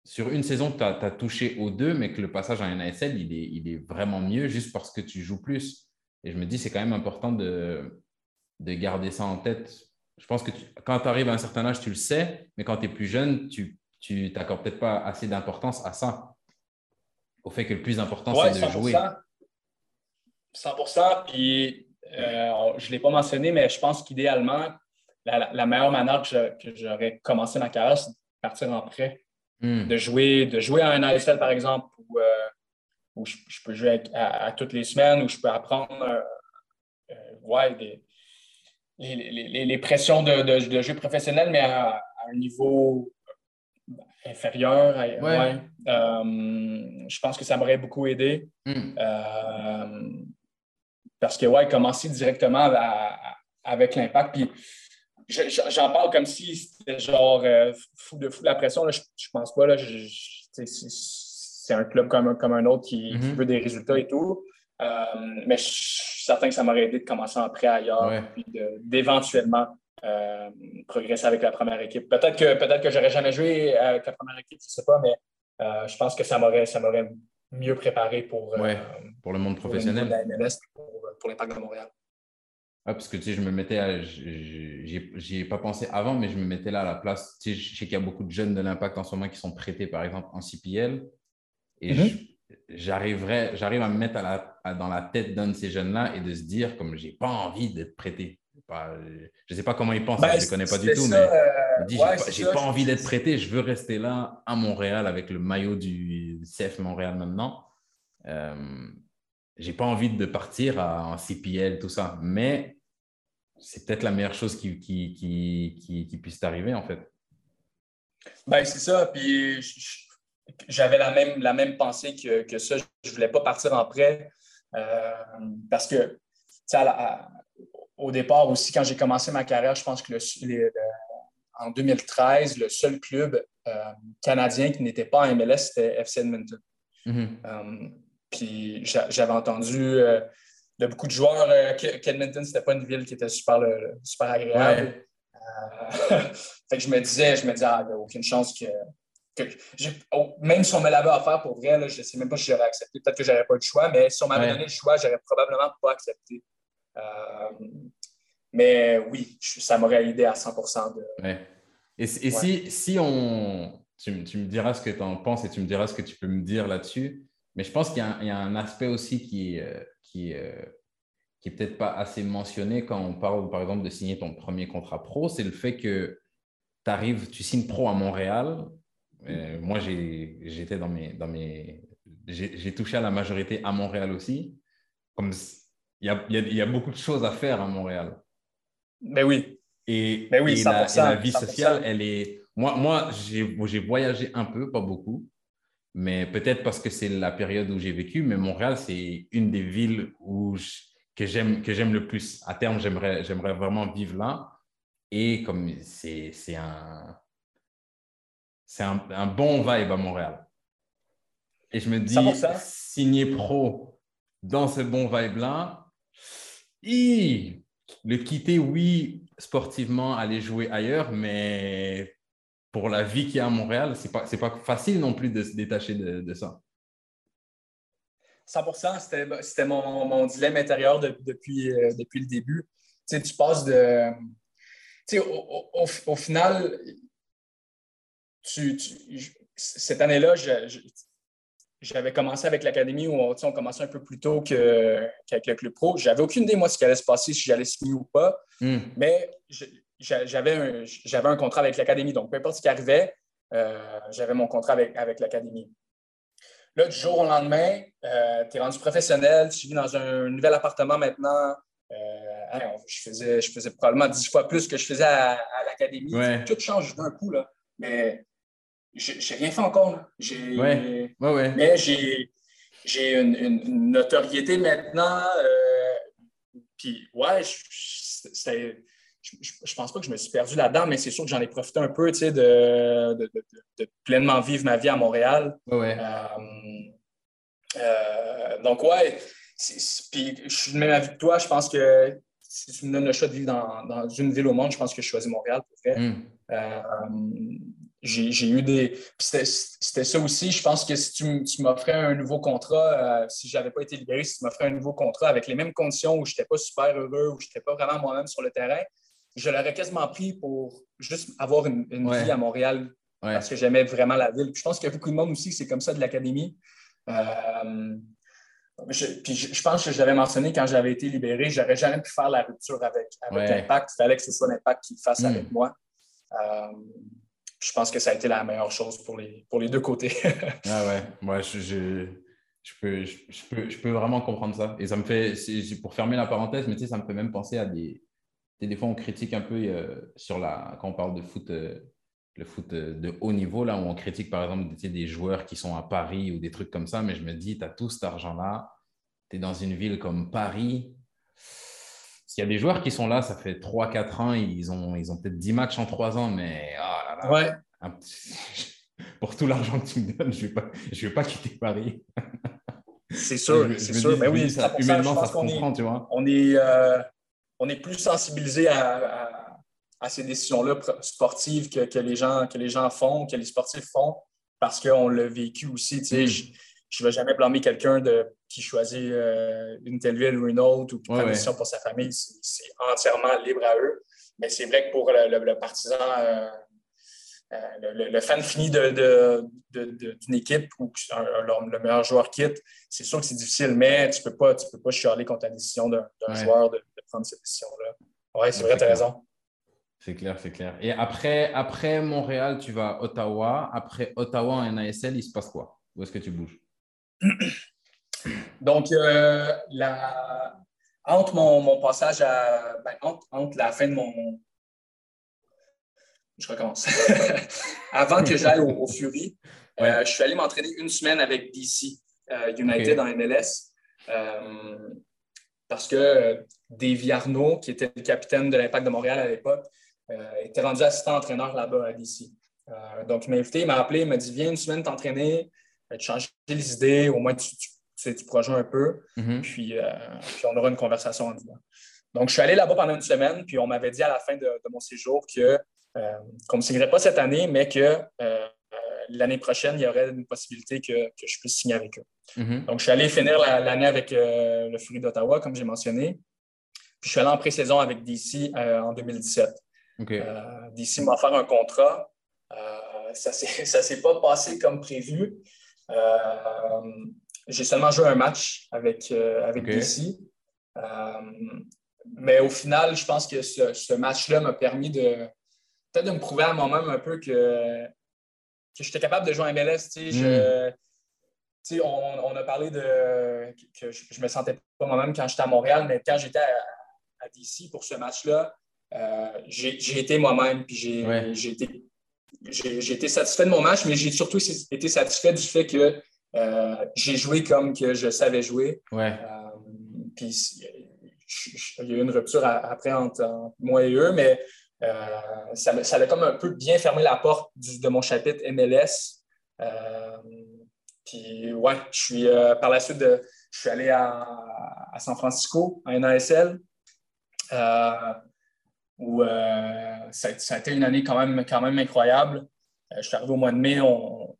sur une saison, tu as, touché aux deux, mais que le passage en NASL, il est, vraiment mieux juste parce que tu joues plus. Et je me dis, c'est quand même important de garder ça en tête. Je pense que quand tu arrives à un certain âge, tu le sais, mais quand tu es plus jeune, tu tu n'accordes peut-être pas assez d'importance à ça. Au fait que le plus important, c'est de jouer. 100 Puis, euh, je ne l'ai pas mentionné, mais je pense qu'idéalement, la, meilleure manière que j'aurais commencé ma carrière, c'est de partir en prêt. Hmm. De, jouer, de jouer à un ASL, par exemple, où, euh, je, peux jouer à, toutes les semaines, où je peux apprendre euh, les, pressions de, jeu professionnel, mais à un niveau inférieur. Ouais. Euh, je pense que ça m'aurait beaucoup aidé. Hmm. Euh, parce que, ouais, commencer directement avec l'impact. Puis, j'en parle comme si c'était genre euh, fou de fou la pression. Je, je pense pas. Là, c'est un club comme, comme un autre qui, hmm. veut des résultats et tout. mais je suis certain que ça m'aurait aidé de commencer en prêt ailleurs, puis d'éventuellement euh, progresser avec la première équipe. Peut-être que, peut-être que j'aurais jamais joué avec la première équipe, je ne sais pas, mais euh, je pense que ça m'aurait, ça m'aurait mieux préparé pour, euh, pour le monde professionnel. Pour, pour, l'impact de Montréal. parce que tu sais, je me mettais à. J'y ai pas pensé avant, mais je me mettais là à la place. Tu sais, je sais qu'il y a beaucoup de jeunes de l'impact en ce moment qui sont prêtés, par exemple, en CPL. Et mm-hmm. j'arriverais, j'arrive à me mettre dans la tête d'un de ces jeunes-là et de se dire, comme j'ai pas envie d'être prêté je ne sais pas comment il pense, ben, je ne les connais pas du tout, mais euh, il dit j'ai pas, envie d'être prêté, je veux rester là à Montréal avec le maillot du CF Montréal maintenant. Euh, j'ai pas envie de partir en CPL, tout ça, mais c'est peut-être la meilleure chose qui, qui, qui, qui, puisse t'arriver en fait. Ben, c'est ça, puis j'avais la même, la même pensée que, que ça. Je ne voulais pas partir en prêt euh, parce que à, au départ aussi, quand j'ai commencé ma carrière, je pense que le, en 2013, le seul club euh, canadien qui n'était pas en MLS, c'était FC Edmonton. Mm-hmm. Euh, puis j'avais entendu euh, de beaucoup de joueurs qu'Edmonton, ce n'était pas une ville qui était super, super agréable. [laughs] fait que je me disais, je me disais, ah, il n'y a aucune chance que. Oh, même si on me l'avait offert pour vrai, je ne sais même pas si j'aurais accepté. Peut-être que je n'aurais pas eu le choix, mais si on m'avait donné le choix, j'aurais probablement pas accepté. Euh, mais oui, ça m'aurait aidé à 100 de... Et, si, si on... Tu, me diras ce que tu en penses et tu me diras ce que tu peux me dire là-dessus. Mais je pense qu'il y, a un aspect aussi qui, euh, qui, euh, qui est peut-être pas assez mentionné quand on parle, par exemple, de signer ton premier contrat pro. C'est le fait que tu arrives, tu signes pro à Montréal. moi, j'étais dans mes. Dans mes j'ai touché à la majorité à Montréal aussi. Comme il y a, y a, beaucoup de choses à faire à Montréal. Mais oui. Et, mais oui, la, vie sociale, elle est. Moi, moi j'ai voyagé un peu, pas beaucoup, mais peut-être parce que c'est la période où j'ai vécu. Mais Montréal, c'est une des villes où que j'aime le plus. À terme, j'aimerais vraiment vivre là. Et comme c'est un, c'est un, un bon vibe à Montréal. Et je me dis, signer pro dans ce bon vibe-là, le quitter, oui, sportivement, aller jouer ailleurs, mais pour la vie qu'il y a à Montréal, ce n'est pas, pas facile non plus de se détacher de, ça. 100% c'était mon, mon, dilemme intérieur depuis, euh, depuis le début. Tu, sais, tu passes de. Tu sais, au, au, final, tu, cette année-là, j'avais commencé avec l'académie où on, on commençait un peu plus tôt qu'avec le club pro. J'avais aucune idée, moi, ce qui allait se passer, si j'allais signer ou pas. Hmm. Mais j'avais un, un, contrat avec l'académie. Donc, peu importe ce qui arrivait, euh, j'avais mon contrat avec, avec l'académie. Là, du jour au lendemain, euh, tu es rendu professionnel, tu vis dans un nouvel appartement maintenant. Euh, hein, je, faisais, je faisais probablement dix fois plus que je faisais à, l'académie. Tout change d'un coup. Là. Mais j'ai rien fait encore. Ouais. Ouais, Mais j'ai une, notoriété maintenant. Euh, puis, ouais, c'était je, ne pense pas que je me suis perdu là-dedans, mais c'est sûr que j'en ai profité un peu, tu sais, de, de, pleinement vivre ma vie à Montréal. Ouais. Euh, euh, donc, ouais, puis je suis de même avis que toi. Je pense que si tu me donnes le choix de vivre dans, une ville au monde, je pense que je choisis Montréal pour vrai. Euh, j'ai eu des. C'était ça aussi. Je pense que si tu, m'offrais un nouveau contrat, si je n'avais pas été libéré, si tu m'offrais un nouveau contrat avec les mêmes conditions où je n'étais pas super heureux, où je n'étais pas vraiment moi-même sur le terrain, je l'aurais quasiment pris pour juste avoir une, vie à Montréal parce que j'aimais vraiment la ville. je pense qu'il y a beaucoup de monde aussi, c'est comme ça de l'académie. Euh, je, puis je, pense que je l'avais mentionné quand j'avais été libéré, j'aurais jamais pu faire la rupture avec, avec l'impact. Il fallait que ce soit l'impact qui fasse hmm. avec moi. Euh, je pense que ça a été la meilleure chose pour les, pour les deux côtés. [laughs] ah ouais, moi je, je, peux, je, peux, je peux vraiment comprendre ça. Et ça me fait, pour fermer la parenthèse, mais tu sais, ça me fait même penser à des, des fois, on critique un peu euh, sur la, quand on parle de foot, euh, le foot euh, de haut niveau, là où on critique par exemple des joueurs qui sont à Paris ou des trucs comme ça, mais je me dis, tu as tout cet argent-là, tu es dans une ville comme Paris. S'il y a des joueurs qui sont là, ça fait 3-4 ans, ils ont, ils ont peut-être 10 matchs en 3 ans, mais oh ouais. [laughs] pour tout l'argent que tu me donnes, je ne vais, pas, vais pas quitter Paris. C'est sûr, c'est sûr. mais oui, ça, humainement, ça, se comprend, tu vois. On est, on est plus sensibilisé à, ces décisions-là sportives que, les gens, que les gens font, que les sportifs font, parce qu'on l'a vécu aussi. Mm. Je ne vais jamais blâmer quelqu'un qui choisit euh, une telle ville ou une autre ou qui prend une décision pour sa famille. C'est entièrement libre à eux. Mais c'est vrai que pour le, partisan, euh, euh, le, fan fini d'une équipe où le meilleur joueur quitte, c'est sûr que c'est difficile, mais tu ne peux, pas, tu peux pas chialer contre la décision d'un joueur de, prendre cette décision-là. Oui, c'est vrai, tu as raison. C'est clair, c'est clair. Et après, après Montréal, tu vas à Ottawa. Après Ottawa en NASL, il se passe quoi? Où est-ce que tu bouges? Donc, euh, la... entre mon, passage à. Ben, entre, la fin de mon, je recommence. [laughs] Avant que j'aille au, Fury, euh, je suis allé m'entraîner une semaine avec DC euh, United en MLS. Parce que Davy Arnaud, qui était le capitaine de l'Impact de Montréal à l'époque, était rendu assistant entraîneur là-bas à DC. donc, il m'a invité, il m'a appelé, il m'a dit Viens une semaine t'entraîner, te changer les idées, au moins tu, tu, tu un peu, mm-hmm. puis, on aura une conversation en disant. Donc, je suis allé là-bas pendant une semaine, puis on m'avait dit à la fin de mon séjour que euh, qu'on ne signerait pas cette année, mais que euh, euh, l'année prochaine, il y aurait une possibilité que, je puisse signer avec eux. Mm-hmm. Donc, je suis allé finir l'année avec le Fury d'Ottawa, comme j'ai mentionné. Puis, je suis allé en pré-saison avec DC en 2017. DC m'a offert un contrat. ça ne [laughs] s'est pas passé comme prévu. J'ai seulement joué un match avec, avec DC. mais au final, je pense que ce match-là m'a permis de, de me prouver à moi-même un peu que, que j'étais capable de jouer en MLS. Hmm. on, a parlé de que je, ne me sentais pas moi-même quand j'étais à Montréal, mais quand j'étais à, DC pour ce match-là, euh, j'ai été moi-même, puis j'ai été, satisfait de mon match, mais j'ai surtout été satisfait du fait que euh, j'ai joué comme que je savais jouer. Euh, puis il y a eu une rupture après entre moi et eux, mais euh, ça, ça, a comme un peu bien fermé la porte de mon chapitre MLS. Puis, ouais, je suis par la suite, de, je suis allé à, San Francisco, en NASL, où ça, a été une année quand même, quand même incroyable. je suis arrivé au mois de mai, on,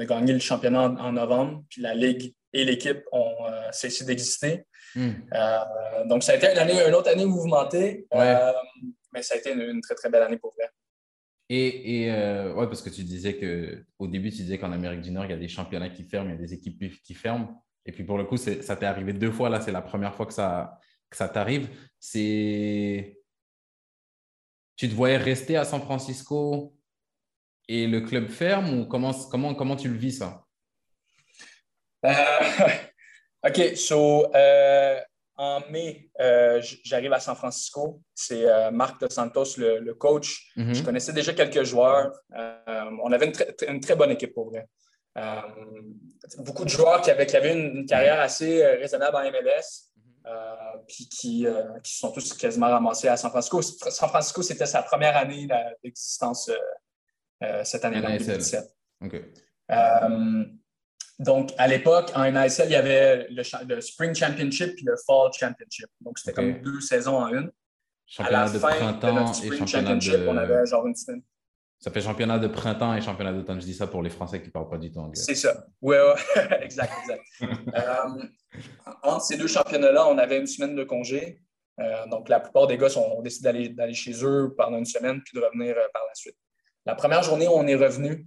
a gagné le championnat en, novembre, puis la Ligue et l'équipe ont cessé d'exister. Hmm. donc, ça a été une, année, une autre année mouvementée, mais ça a été une, très, très belle année pour vrai. Et, et euh, ouais, parce que tu disais qu'au début, tu disais qu'en Amérique du Nord, il y a des championnats qui ferment, il y a des équipes qui ferment. Et puis pour le coup, ça t'est arrivé deux fois. Là, c'est la première fois que ça, que ça t'arrive. C'est. Tu te voyais rester à San Francisco et le club ferme ou comment, comment, comment tu le vis ça? Euh, [laughs] OK, so euh, en mai, euh, j'arrive à San Francisco. C'est Marc Dos Santos, le, coach. Mhm. Je connaissais déjà quelques joueurs. On avait une, très bonne équipe pour vrai. beaucoup de joueurs qui avaient, avaient une, carrière assez raisonnable en MLS, puis qui, qui, sont tous quasiment ramassés à San Francisco. San Francisco, c'était sa première année d'existence cette année-là, 2017. Donc, à l'époque, en NISL, il y avait le, Spring Championship et le Fall Championship. Donc, c'était comme deux saisons en une. Championnat de printemps et championnat de... On avait genre une semaine. Ça fait championnat de printemps et championnat d'automne. Je dis ça pour les Français qui ne parlent pas du tout anglais. C'est ça. Oui, ouais. [laughs] exact, exact. euh, entre ces deux championnats-là, on avait une semaine de congé. Euh, donc, la plupart des gars ont décidé d'aller chez eux pendant une semaine puis de revenir euh, par la suite. La première journée, on est revenu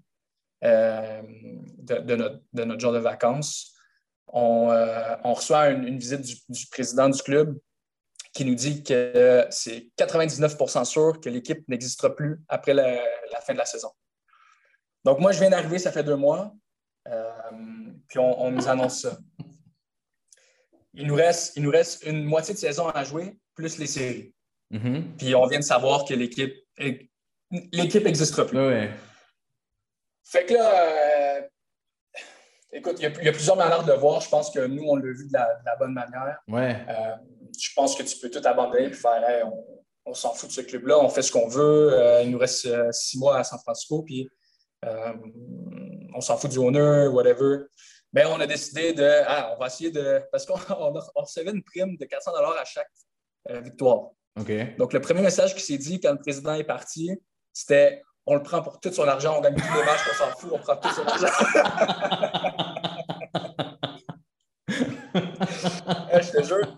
de, notre, de, jour de vacances. On, reçoit une, visite du, président du club qui nous dit que c'est 99% sûr que l'équipe n'existera plus après la, fin de la saison. Donc, moi, je viens d'arriver, ça fait deux mois, euh, puis on, nous annonce ça. Il nous, reste, il nous reste une moitié de saison à jouer, plus les séries. Mm-hmm. Puis on vient de savoir que l'équipe l'équipe n'existera plus. Fait que là, euh, écoute, il y, a, plusieurs manières de le voir. Je pense que nous, on l'a vu de la, bonne manière. Ouais. Euh, je pense que tu peux tout abandonner et faire on, s'en fout de ce club-là, on fait ce qu'on veut. Euh, il nous reste six mois à San Francisco, puis on s'en fout du honneur, whatever. Mais on a décidé de. Ah, on va essayer de. Parce qu'on [laughs] recevait une prime de 400 à chaque victoire. OK. Donc, le premier message qui s'est dit quand le président est parti, c'était on le prend pour tout son argent, on gagne tous les matchs, on s'en fout, on prend tout son argent. [laughs] [laughs] je te jure,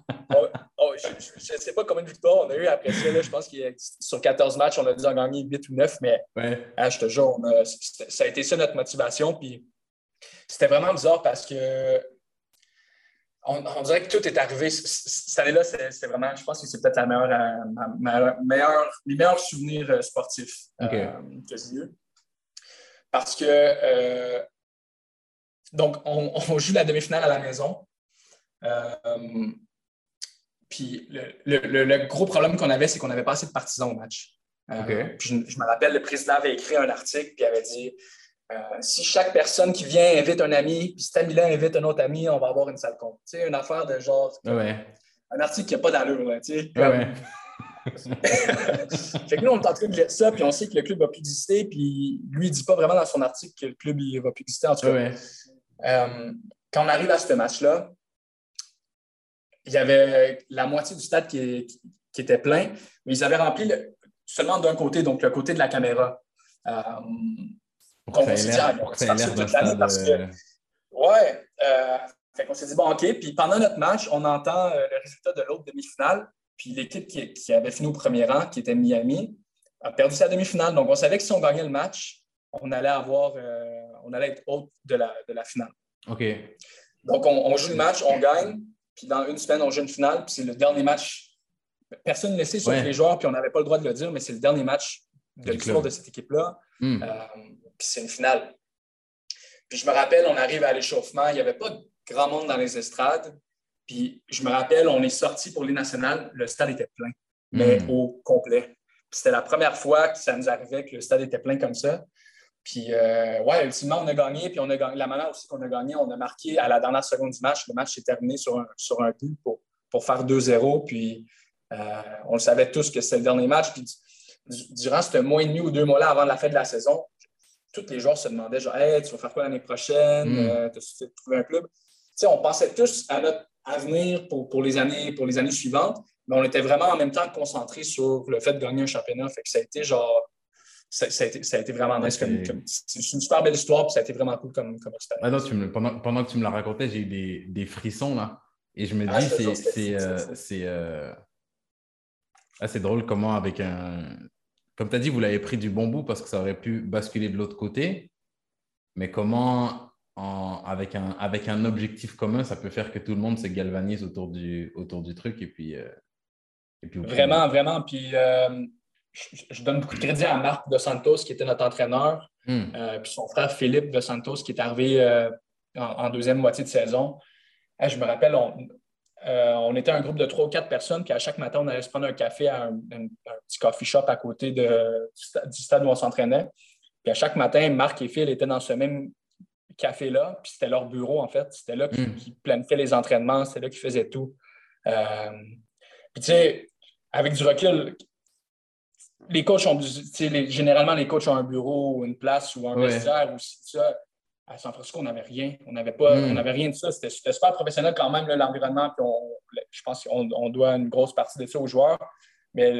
je ne sais pas combien de victoires on a eu après ça. je pense que sur 14 matchs, on a dû en gagner 8 ou 9, mais je te jure, ça a été ça notre motivation. Puis c'était vraiment bizarre parce que on, dirait que tout est arrivé. Cette année-là, c'était vraiment, je pense que c'est peut-être la meilleure, meilleure, les meilleurs souvenirs euh, sportifs euh, que j'ai eu. Parce que, euh, donc, on, joue la demi-finale à la maison. Puis le, gros problème qu'on avait, c'est qu'on n'avait pas assez de partisans au match. Puis je, je, me rappelle, le président avait écrit un article, puis avait dit euh, si chaque personne qui vient invite un ami, puis cet ami-là invite un autre ami, on va avoir une salle compte. Tu sais, une affaire de genre. Un article qui n'a pas d'allure, tu sais. [laughs] fait que nous, on est en train de lire ça, puis on sait que le club va plus exister, puis lui, il ne dit pas vraiment dans son article que le club ne va plus exister. En tout cas, euh, quand on arrive à ce match-là, il y avait la moitié du stade qui, était plein, mais ils avaient rempli seulement d'un côté, donc le côté de la caméra. Euh, pour qu'on s'est dit, ah, parce que. Euh, ouais. Euh, fait qu'on s'est dit, bon, OK. Puis pendant notre match, on entend euh, le résultat de l'autre demi-finale. Puis l'équipe qui, avait fini au premier rang, qui était Miami, a perdu sa demi-finale. Donc, on savait que si on gagnait le match, on allait avoir, on allait être de la, de la finale. OK. Donc, on, joue le match, on gagne. Puis dans une semaine, on joue une finale. Puis c'est le dernier match. Personne ne le sait, sauf les joueurs. Puis on n'avait pas le droit de le dire, mais c'est le dernier match de l'histoire de cette équipe-là. Hmm puis c'est une finale. Puis je me rappelle, on arrive à l'échauffement, il n'y avait pas grand monde dans les estrades. Puis je me rappelle, on est sorti pour les nationales, le stade était plein, mais hmm. au complet. C'était la première fois que ça nous arrivait que le stade était plein comme ça. Puis, euh, ouais, ultimement, on a gagné. Puis, on a gagné. La manière aussi qu'on a gagné, on a marqué à la dernière seconde du match. Le match s'est terminé sur un, sur un but pour, pour faire 2-0. Puis, euh, on le savait tous que c'était le dernier match. Puis, durant ce mois et demi ou deux mois-là avant la fin de la saison, tous les joueurs se demandaient genre, hey, tu vas faire quoi l'année prochaine? Mm. Euh, tu as trouvé un club? on pensait tous à notre avenir pour, pour, les années, pour les années suivantes, mais on était vraiment en même temps concentrés sur le fait de gagner un championnat. Fait que ça a été genre. Ça, a, été, ça a, été, vraiment nice. c'est une super belle histoire, puis ça a été vraiment cool comme, comme. Ah pendant, pendant, que tu me la racontais, j'ai eu des, des, frissons là. Et je me ah, dis, c'est c'est euh, assez drôle comment, avec un. Comme tu as dit, vous l'avez pris du bon bout parce que ça aurait pu basculer de l'autre côté. Mais comment avec, un, avec un objectif commun, ça peut faire que tout le monde se galvanise autour du, autour du truc. Et puis, euh, et puis vraiment, vraiment. Puis euh, je, donne beaucoup de crédit à Marc De Santos, qui était notre entraîneur, hmm. euh, puis son frère Philippe De Santos, qui est arrivé en, deuxième moitié de saison. je me rappelle, on, on, était un groupe de trois ou quatre personnes, puis à chaque matin, on allait se prendre un café à un, petit coffee shop à côté de, du stade où on s'entraînait. Puis à chaque matin, Marc et Phil étaient dans ce même café-là, puis c'était leur bureau, en fait. C'était là qu'ils hmm. planifiaient les entraînements, c'était là qu'ils faisaient tout. Euh, puis, tu sais, avec du recul, les coachs ont, les, généralement, les coachs ont un bureau ou une place ou un vestiaire ou ça. À San Francisco, on n'avait rien. On n'avait pas, hmm. on rien de ça. C'était super professionnel quand même, l'environnement. Puis je pense qu'on on doit une grosse partie de ça aux joueurs. Mais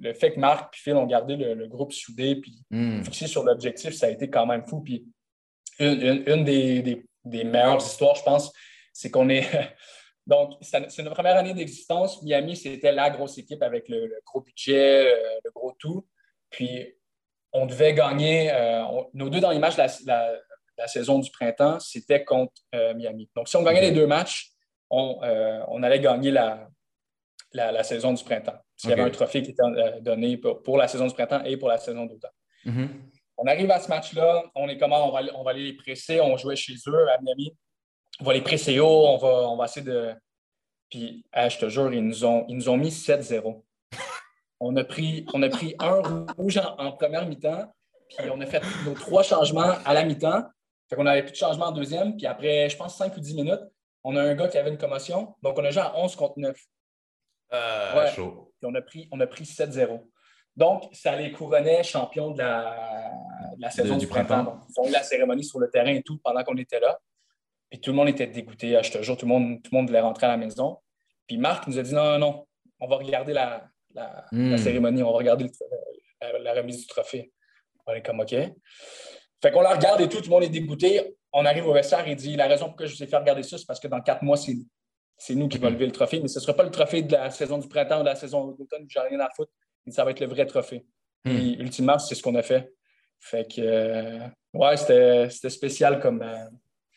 le, fait que Marc et Phil ont gardé le, groupe soudé puis hmm. fixé sur l'objectif, ça a été quand même fou. Puis une, des, meilleures histoires, je pense, c'est qu'on est. [laughs] Donc, c'est notre première année d'existence. Miami, c'était la grosse équipe avec le, gros budget, euh, le gros tout. Puis, on devait gagner. Euh, nos deux derniers matchs de la, saison du printemps, c'était contre euh, Miami. Donc, si on gagnait les deux matchs, on, allait gagner la, la, saison du printemps. Il y avait un trophée qui était donné pour, la saison du printemps et pour la saison d'automne. Mm-hmm. On arrive à ce match-là, on est comment? On va, on va aller les presser? On jouait chez eux à Miami. On va les presser haut. On va, on va essayer de. Puis, je te jure, ils nous ont, ils nous ont mis 7-0. [laughs] On a, pris, on a pris un rouge en, première mi-temps, puis on a fait nos trois changements à la mi-temps. Fait qu'on n'avait plus de changement en deuxième, puis après, je pense, 5 ou 10 minutes, on a un gars qui avait une commotion. Donc, on a joué à 11 contre 9. Euh, chaud. Puis on a pris, on a pris 7-0. Donc, ça les couronnait champions de la, saison du, printemps. ils ont eu la cérémonie sur le terrain et tout pendant qu'on était là. Puis tout le monde était dégoûté. Je te jure, tout le monde, tout le monde voulait rentrer à la maison. Puis Marc nous a dit non, non, non, on va regarder la, hmm. cérémonie, on va regarder la, remise du trophée. On est comme OK. Fait qu'on la regarde et tout, tout le monde est dégoûté. On arrive au vestiaire et dit la raison pour laquelle je vous ai fait regarder ça, c'est parce que dans quatre mois, c'est nous qui va lever le trophée, mais ce ne sera pas le trophée de la saison du printemps ou de la saison d'automne, j'ai rien à foutre ça va être le vrai trophée. Hmm. Et ultimement, c'est ce qu'on a fait. Fait que, euh, ouais, c'était spécial comme, euh,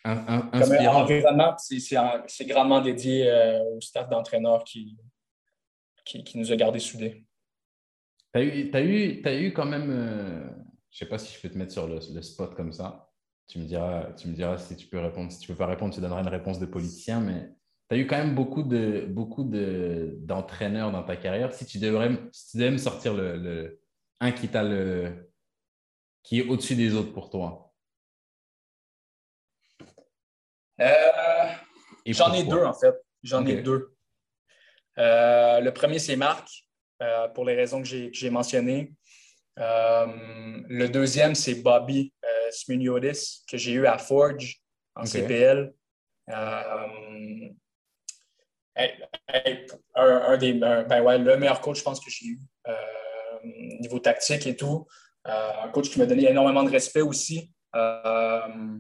environnement. C'est grandement dédié euh, au staff d'entraîneurs qui, qui, nous a gardés soudés. Tu as eu, as, eu, as eu quand même, je ne sais pas si je peux te mettre sur le, spot comme ça. Tu me, diras, tu me diras si tu peux répondre. Si tu ne peux pas répondre, tu donneras une réponse de politicien, mais tu as eu quand même beaucoup de beaucoup d'entraîneurs dans ta carrière. Si tu devrais, si tu devais me sortir le, un qui t'a le qui est au-dessus des autres pour toi. Euh, j'en ai deux en fait. J'en ai deux. Euh, le premier, c'est Marc, euh, pour les raisons que j'ai mentionnées. le deuxième, c'est Bobby Smuniotis, que j'ai eu à Forge en CPL un, des, ben ouais, le meilleur coach, je pense, que j'ai eu, euh, niveau tactique et tout. Euh, un coach qui m'a donné énormément de respect aussi. Euh,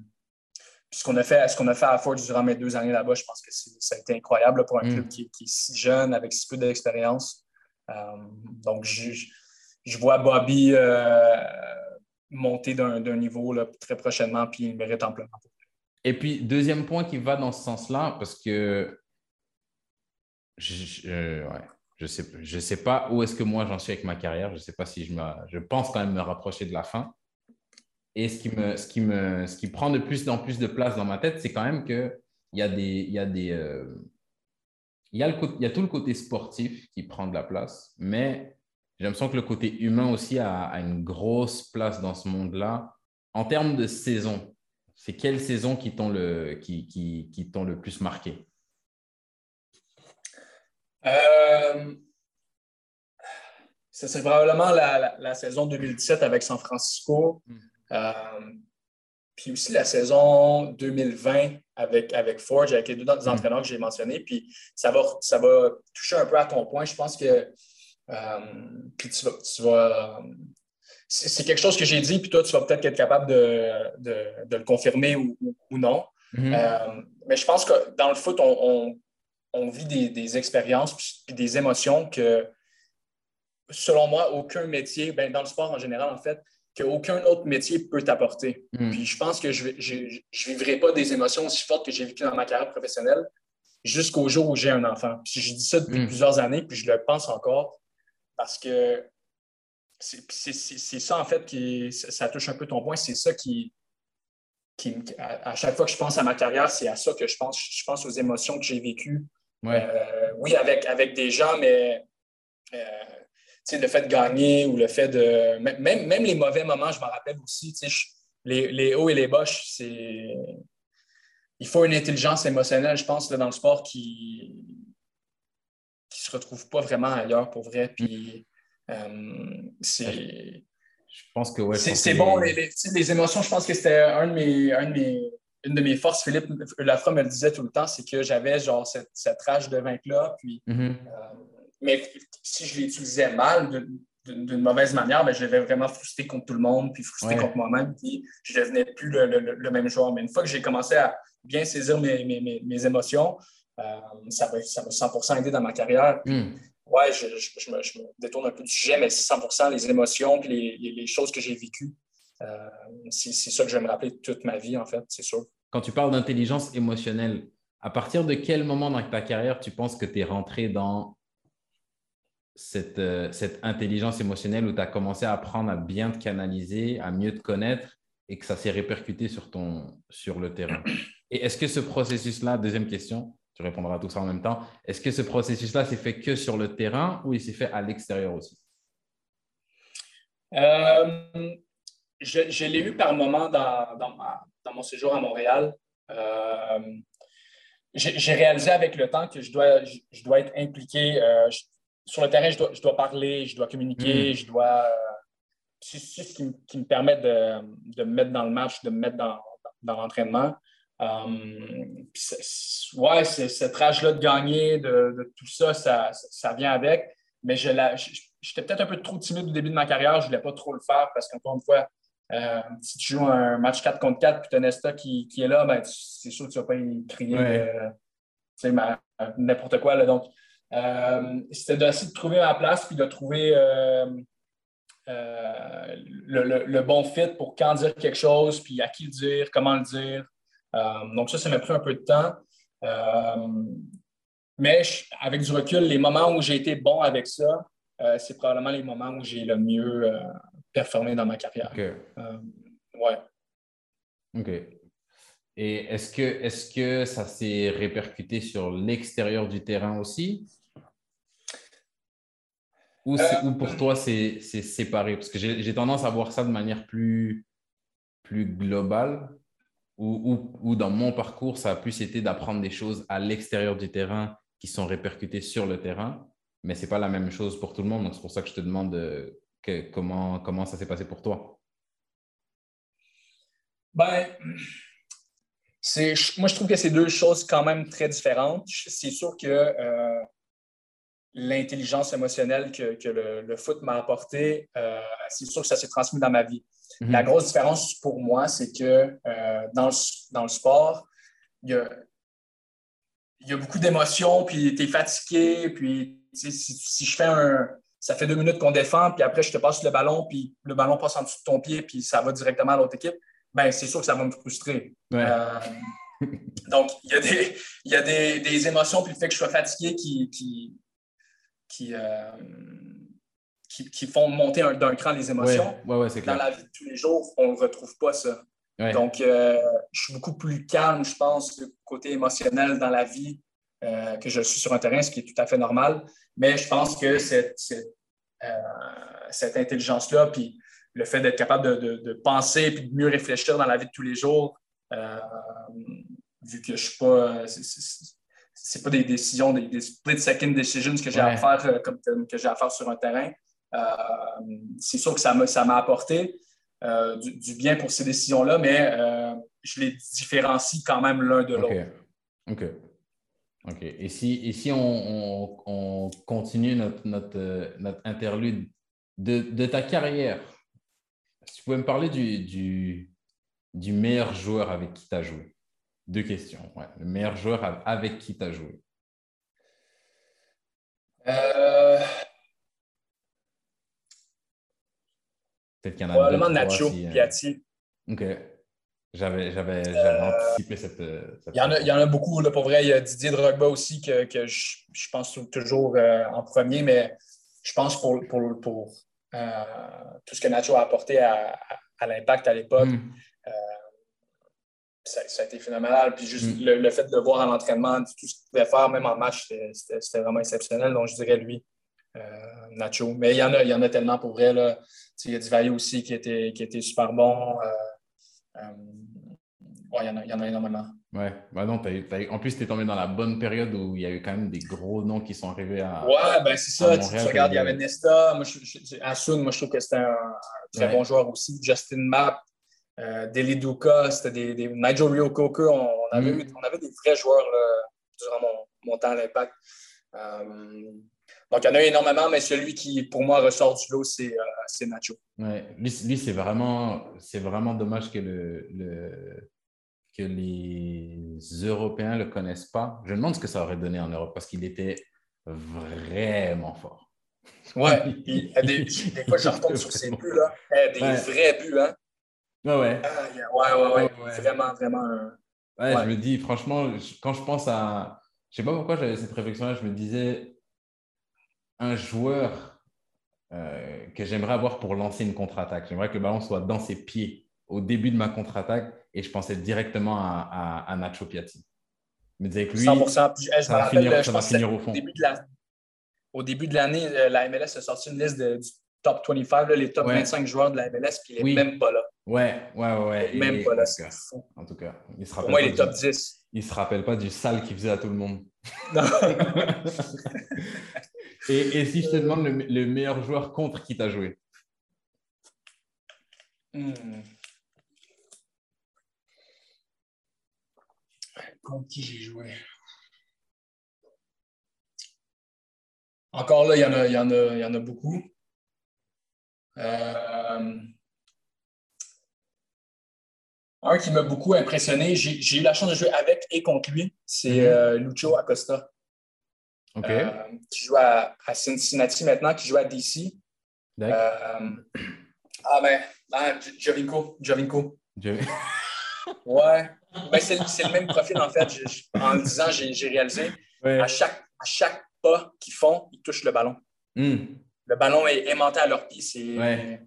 ce qu'on a, fait, ce qu'on a fait à Ford durant mes deux années là-bas, je pense que ça a été incroyable pour un mm. club qui, est si jeune, avec si peu d'expérience. donc, je, je, vois Bobby monter d'un niveau là, très prochainement, puis il mérite amplement. Et puis, deuxième point qui va dans ce sens-là, parce que je, je sais, je sais pas où est-ce que moi j'en suis avec ma carrière. Je ne sais pas si je me, je pense quand même me rapprocher de la fin. Et ce qui me, ce qui me, ce qui prend de plus en plus de place dans ma tête, c'est quand même que il y a des, il y a des, euh, il y a le, il y a tout le côté sportif qui prend de la place, mais j'ai l'impression que le côté humain aussi a, a une grosse place dans ce monde-là. En termes de saison, c'est quelle saison qui t'ont le, qui, qui, qui le plus marqué? Euh, c'est probablement la, saison 2017 avec San Francisco. Hmm. Puis aussi la saison 2020 avec, avec Forge, avec les deux mm. entraîneurs que j'ai mentionnés. Puis ça va, ça va toucher un peu à ton point. Je pense que puis tu vas, c'est quelque chose que j'ai dit, puis toi, tu vas peut-être être capable de, le confirmer ou, non. Mm-hmm. mais je pense que dans le foot, on, on vit des, expériences et des émotions que, selon moi, aucun métier, ben, dans le sport en général, en fait, qu'aucun autre métier peut t'apporter. Hmm. Puis je pense que je ne vivrai pas des émotions aussi fortes que j'ai vécues dans ma carrière professionnelle jusqu'au jour où j'ai un enfant. Puis je dis ça depuis hmm. plusieurs années, puis je le pense encore parce que c'est ça, en fait, qui ça touche un peu ton point. C'est ça qui, qui, à, chaque fois que je pense à ma carrière, c'est à ça que je pense. Je pense aux émotions que j'ai vécues euh, oui, avec, avec des gens, mais euh, le fait de gagner ou le fait de. Même, même les mauvais moments, je m'en rappelle aussi. les, les, hauts et les bas, c'est. Il faut une intelligence émotionnelle, je pense, dans le sport qui ne se retrouve pas vraiment ailleurs pour vrai. Puis, euh, c'est. Je pense que ouais, C'est bon, les, les, émotions, je pense que c'était un de mes, un de mes une de mes forces, Philippe Lafra me le disait tout le temps, c'est que j'avais genre cette, cette, rage de vaincre-là. Puis, mm-hmm. euh, mais si je l'utilisais mal, d'une mauvaise manière, ben, je devais vraiment frustré contre tout le monde, puis frustré contre moi-même, puis je ne devenais plus le, même joueur. Mais une fois que j'ai commencé à bien saisir mes, mes, mes, émotions, euh, ça m'a ça 100 aidé dans ma carrière. Mm. Ouais, je, je, me, je, me, détourne un peu du sujet, mais 100% les émotions puis les, les choses que j'ai vécues euh, c'est ça que je vais me rappeler toute ma vie, en fait, c'est sûr. Quand tu parles d'intelligence émotionnelle, à partir de quel moment dans ta carrière tu penses que tu es rentré dans cette, euh, cette intelligence émotionnelle où tu as commencé à apprendre à bien te canaliser, à mieux te connaître et que ça s'est répercuté sur, ton, sur le terrain. Et est-ce que ce processus-là, deuxième question, tu répondras à tout ça en même temps, est-ce que ce processus-là s'est fait que sur le terrain ou il s'est fait à l'extérieur aussi? Euh, je, l'ai eu par moment dans, dans, mon séjour à Montréal. Euh, j'ai réalisé avec le temps que je dois, je, dois être impliqué. Sur le terrain, je dois, je dois, parler, je dois communiquer, mm. je dois. Euh, c'est ce qui, qui, me permet de, de, me mettre dans le match, de me mettre dans, dans l'entraînement. ouais, cette rage-là de gagner, de, de, tout ça, ça, ça vient avec. Mais j'étais peut-être un peu trop timide au début de ma carrière. Je ne voulais pas trop le faire parce qu'encore une fois, euh, si tu joues un match 4 contre 4 puis tu as Nesta qui, qui, est là, ben, c'est sûr que tu ne vas pas y crier euh, n'importe quoi. Là. Donc, c'était d'essayer de trouver ma place puis de trouver le, le, bon fit pour quand dire quelque chose, puis à qui le dire, comment le dire. donc, ça, ça m'a pris un peu de temps. mais avec du recul, les moments où j'ai été bon avec ça, c'est probablement les moments où j'ai le mieux performer dans ma carrière. Euh, ouais. OK. Et est-ce que, est que ça s'est répercuté sur l'extérieur du terrain aussi? Ou, ou pour toi, c'est séparé? Parce que j'ai tendance à voir ça de manière plus, globale, ou, dans mon parcours, ça a plus été d'apprendre des choses à l'extérieur du terrain qui sont répercutées sur le terrain, mais ce n'est pas la même chose pour tout le monde. Donc, c'est pour ça que je te demande euh, comment, comment ça s'est passé pour toi? Ben, moi, je trouve que c'est deux choses quand même très différentes. C'est sûr que euh, l'intelligence émotionnelle que, le, foot m'a apporté, euh, c'est sûr que ça s'est transmis dans ma vie. Mhm. La grosse différence pour moi, c'est que euh, dans, le, dans, le, sport, il y a, il y a beaucoup d'émotions, puis tu es fatigué, puis si, je fais un, ça fait deux minutes qu'on défend, puis après, je te passe le ballon, puis le ballon passe en dessous de ton pied, puis ça va directement à l'autre équipe, ben c'est sûr que ça va me frustrer. Euh, donc, il y a, des, y a des, des, émotions, puis le fait que je sois fatigué qui, qui, qui, euh, qui, font monter d'un cran les émotions. Dans la vie de tous les jours, on ne retrouve pas ça. Donc, euh, je suis beaucoup plus calme, je pense, du côté émotionnel dans la vie euh, que je suis sur un terrain, ce qui est tout à fait normal. Mais je pense que cette, cette, intelligence-là, puis le fait d'être capable de, penser puis de mieux réfléchir dans la vie de tous les jours, euh, vu que je ne suis pas. C'est pas des décisions, des, split-second decisions que j'ai à faire comme que j'ai à faire sur un terrain. c'est sûr que ça m'a apporté. du, bien pour ces décisions-là, mais je les différencie quand même l'un de l'autre. OK. OK. Et si, et si on, continue notre, notre, notre interlude de, de, ta carrière, si tu pouvais me parler du, du, du meilleur joueur avec qui tu as joué? Deux questions. Ouais. Le meilleur joueur avec qui tu as joué? Euh... Peut-être qu'il y en a Probablement Nacho, euh, Piatti. OK. J'avais, j'avais, j'avais euh, anticipé cette, il, y en a, il y en a beaucoup. Là, pour vrai, il y a Didier Drogba aussi que, que je, je, pense toujours en premier, mais je pense pour, pour, pour tout ce que Nacho a apporté à, à, l'impact à l'époque, hmm. Ça, ça, a été phénoménal. Puis juste hmm. le, le, fait de le voir à l'entraînement, tout ce qu'il pouvait faire, même en match, c'était, vraiment exceptionnel. Donc, je dirais lui. Nacho. Mais il y en a, il y en a tellement pour vrai. Là. Il y a Divayo aussi qui était, qui était super bon. Euh, il y, en a, y en a énormément. Ouais, bah non, en plus, tu es tombé dans la bonne période où il y a eu quand même des gros noms qui sont arrivés à. Ouais, ben c'est ça. tu, regardes, il y avait Nesta, moi, je, Asun, moi je trouve que c'était un, très bon joueur aussi. Justin Mapp, euh, Deli Duka, c'était des, des, Nigel Rio Coker. On, avait mm. on avait des vrais joueurs là, durant mon, temps à l'impact. Euh, donc, il y en a énormément, mais celui qui, pour moi, ressort du lot, c'est euh, Nacho. Ouais. Lui, c'est vraiment, vraiment dommage que, le, que les Européens ne le connaissent pas. Je me demande ce que ça aurait donné en Europe parce qu'il était vraiment fort. Ouais, [laughs] des, des, fois, je retombe sur ses buts, là. Eh, des vrais buts, hein. Ouais, ouais. ouais, ouais, ouais, Vraiment, vraiment. Ouais, je me dis, franchement, quand je pense à. Je sais pas pourquoi j'avais cette réflexion-là, je me disais, un joueur euh, que j'aimerais avoir pour lancer une contre-attaque. J'aimerais que le ballon soit dans ses pieds au début de ma contre-attaque et je pensais directement à, Nacho Piatti. Mais disais que lui, 100%. ça va finir, ça va finir au fond. Au début de l'année, euh, la MLS a sorti une liste de, du top 25, les top 25 joueurs de la MLS, puis il n'est même pas là. Ouais, ouais, ouais. même pas là, En tout cas, il se rappelle Pour moi, il est top 10. Il ne se rappelle pas du sale qu'il faisait à tout le monde. [laughs] Non. [laughs] Et, si je te demande le, meilleur joueur contre qui t'a joué? Hmm. Contre qui j'ai joué? Encore là, il y en a, y en a, y en a beaucoup. Euh, un qui m'a beaucoup impressionné, j'ai eu la chance de jouer avec et contre lui, c'est Lucho Acosta. Euh, qui joue à, Cincinnati maintenant, qui joue à DC. Ah, ben, ah, Jovinko. Jovinko. [laughs] ouais. Ben, c'est le même profil, en fait. en le disant, j'ai réalisé. À, chaque, à chaque pas qu'ils font, ils touchent le ballon. Hmm. Le ballon est aimanté à leur pied. Ouais.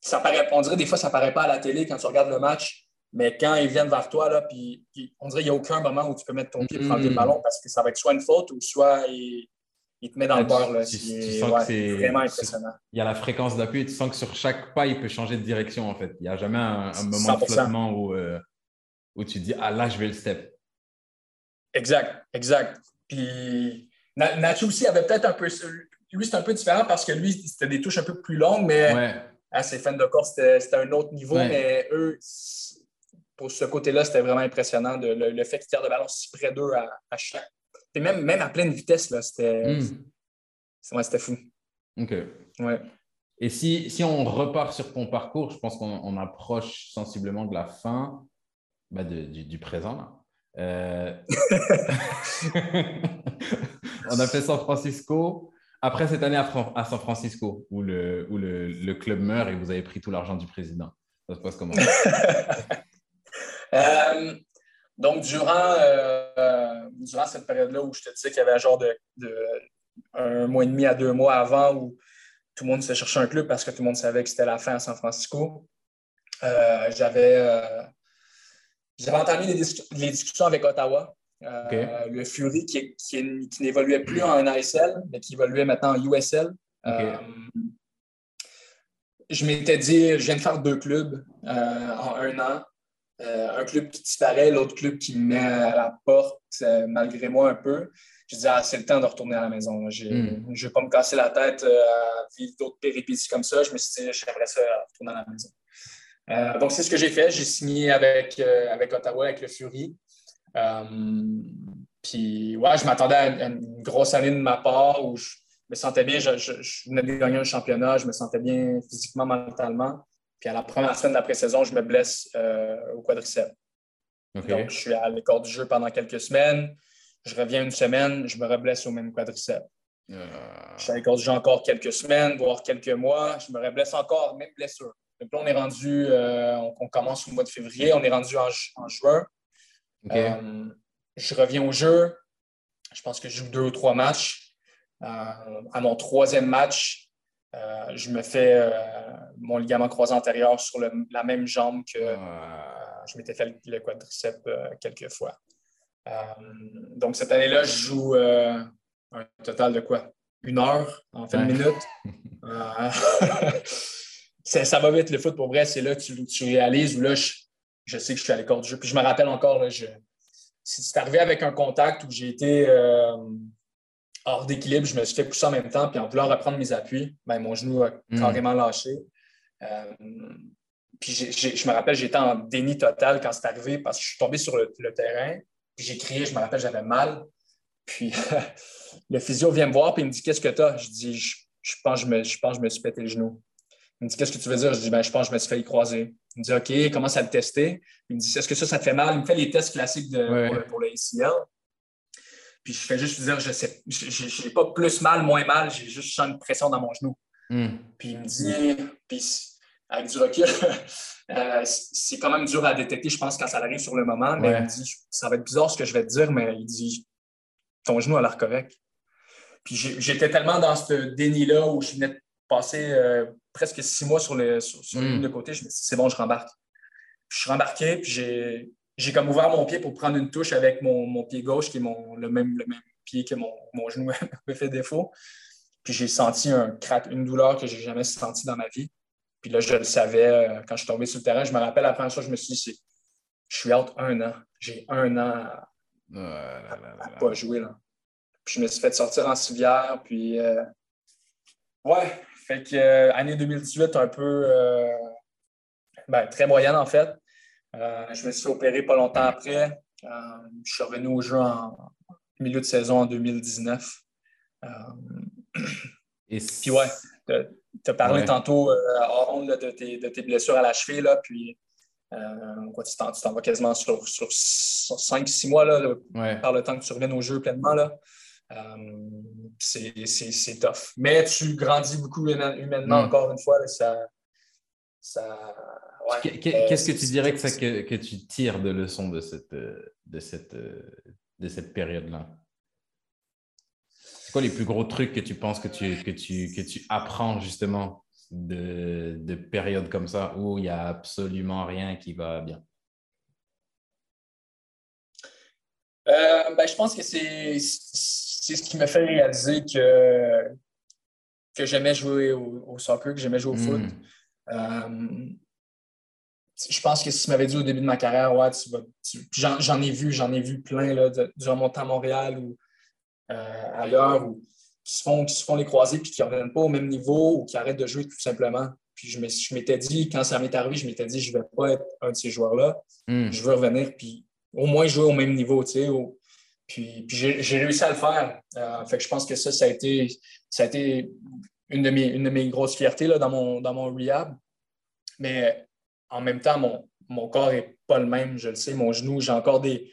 Ça paraît, on dirait des fois, ça ne paraît pas à la télé quand tu regardes le match. Mais quand ils viennent vers toi, là, puis, on dirait qu'il n'y a aucun moment où tu peux mettre ton pied pour prendre le ballon parce que ça va être soit une faute ou soit il, te met dans le beurre. C'est vraiment impressionnant. Il y a la fréquence d'appui et tu sens que sur chaque pas, il peut changer de direction en fait. Il n'y a jamais un, moment de flottement où, euh, où tu te dis Ah là, je vais le step. Exact, exact. Puis Nacho aussi avait peut-être un peu. Lui, c'est un peu différent parce que lui, c'était des touches un peu plus longues, mais à ses fans de course, c'était un autre niveau. Mais eux, pour ce côté-là, c'était vraiment impressionnant. De, le, fait qu'ils tirent le ballon si près d'eux à, chaque. Et même, même à pleine vitesse, c'était hmm. c'était fou. OK. Ouais. Et si, si, on repart sur ton parcours, je pense qu'on approche sensiblement de la fin bah du, du, présent. Euh... [laughs] [laughs] on a fait San Francisco. Après cette année à, San Francisco, où, le, où le, club meurt et vous avez pris tout l'argent du président. Ça se passe comment? [laughs] Euh, donc, durant, euh, durant cette période-là où je te disais qu'il y avait un genre de, un mois et demi à deux mois avant où tout le monde se cherchait un club parce que tout le monde savait que c'était la fin à San Francisco, euh, j'avais entamé les, discussions avec Ottawa. Le Fury qui, qui, n'évoluait plus en ASL, mais qui évoluait maintenant en USL. je m'étais dit, je viens de faire deux clubs en un an. Euh, un club qui disparaît, l'autre club qui me met à la porte, euh, malgré moi un peu. je disais, ah, c'est le temps de retourner à la maison. Je ne hmm. vais pas me casser la tête à vivre d'autres péripéties comme ça. Je me suis dit, j'aimerais ça retourner à la maison. donc, c'est ce que j'ai fait. J'ai signé avec, avec Ottawa, avec le Fury. Puis, ouais, je m'attendais à une grosse année de ma part où je me sentais bien. Je, je venais de gagner un championnat. Je me sentais bien physiquement, mentalement. Puis à la première semaine d'après-saison, je me blesse euh, au quadriceps. Donc, je suis à l'écart du jeu pendant quelques semaines. Je reviens une semaine, je me reblesse au même quadriceps. Euh. Je suis à l'écart du jeu encore quelques semaines, voire quelques mois. Je me reblesse encore, même blessure. Donc là, on est rendu, euh, on, commence au mois de février, on est rendu en, juin. Je reviens au jeu. Je pense que je joue deux ou trois matchs. à mon troisième match, euh, je me fais euh, mon ligament croisé antérieur sur la même jambe que euh, je m'étais fait le, quadriceps quelques fois. donc, cette année-là, je joue un total de quoi? Une heure, en fait, une minute. [laughs] [laughs] ça, va vite, le foot, pour vrai. C'est là que tu, réalises où là, je, sais que je suis à l'écart du jeu. Puis je me rappelle encore, là, c'est arrivé avec un contact où j'ai été hors d'équilibre, je me suis fait pousser en même temps, puis en voulant reprendre mes appuis, ben, mon genou a hmm. carrément lâché. Euh, puis je me rappelle, j'étais en déni total quand c'est arrivé parce que je suis tombé sur le, terrain, puis j'ai crié, je me rappelle, j'avais mal. Puis [laughs] le physio vient me voir, puis il me dit Qu'est-ce que tu as Je dis je, pense, je, me, je pense que je me suis pété le genou. Il me dit Qu'est-ce que tu veux dire? Je dis ben, Je pense que je me suis fait y croiser. Il me dit OK, commence à le tester. Il me dit Est-ce que ça, ça te fait mal? Il me fait les tests classiques de, pour, pour, le ACL. Puis je fais juste dire, je sais, j'ai pas plus mal, moins mal, j'ai juste une pression dans mon genou. Hmm. Puis il me dit, puis avec du recul, [laughs] euh, c'est quand même dur à détecter, je pense, quand ça arrive sur le moment, mais il me dit, ça va être bizarre ce que je vais te dire, mais il dit, ton genou a l'air correct. Puis j'étais tellement dans ce déni-là où je venais de passer euh, presque six mois sur, le, sur, hmm. de côté, je me suis dit, c'est bon, je rembarque. Puis je suis rembarqué, puis j'ai j'ai comme ouvert mon pied pour prendre une touche avec mon, pied gauche, qui est mon, le, même, le même pied que mon, genou [laughs] me fait défaut. Puis j'ai senti un crack, une douleur que je n'ai jamais sentie dans ma vie. Puis là, je le savais euh, quand je suis tombé sur le terrain. Je me rappelle la première fois, je me suis dit, je suis out un an. J'ai un an à, ne pas jouer. Là. Puis je me suis fait sortir en civière. Puis, euh, ouais, fait que euh, année 2018, un peu ben, très moyenne en fait. Euh, je me suis opéré pas longtemps après. Euh, je suis revenu au jeu en milieu de saison en 2019. Euh, [clears throat] Et puis ouais, tu as parlé tantôt de, tes, de, tes, blessures à la cheville, là, puis tu t'en vas quasiment sur, sur 5-6 mois là, par le temps que tu reviennes au jeu pleinement. Là. C'est tough. Mais tu grandis beaucoup humainement, mm. encore une fois. ça, ça, Qu'est-ce que tu dirais que, ça, que, que, tu tires de leçon de cette, de cette, de cette période-là? C'est quoi les plus gros trucs que tu penses que tu, que tu, que tu apprends justement de, de périodes comme ça où il n'y a absolument rien qui va bien? Euh, ben, je pense que c'est ce qui me fait réaliser que, que j'aimais jouer au, soccer, que j'aimais jouer au foot. Hmm. Euh, je pense que si tu m'avais dit au début de ma carrière, ouais, tu vas. J'en ai vu, j'en ai vu plein là, de, durant mon temps à Montréal ou euh, ailleurs où, qui, se font, qui se font les croisés puis qui ne reviennent pas au même niveau ou qui arrêtent de jouer tout simplement. Puis je m'étais dit, quand ça m'est arrivé, je m'étais dit, je ne vais pas être un de ces joueurs-là. Hmm. Je veux revenir puis au moins jouer au même niveau, tu sais. Puis, puis j'ai réussi à le faire. Euh, fait que je pense que ça, ça a été, ça a été une, de mes, une de mes grosses fiertés là, dans, mon, dans mon rehab. Mais en même temps, mon, mon corps n'est pas le même, je le sais. Mon genou, j'ai encore des,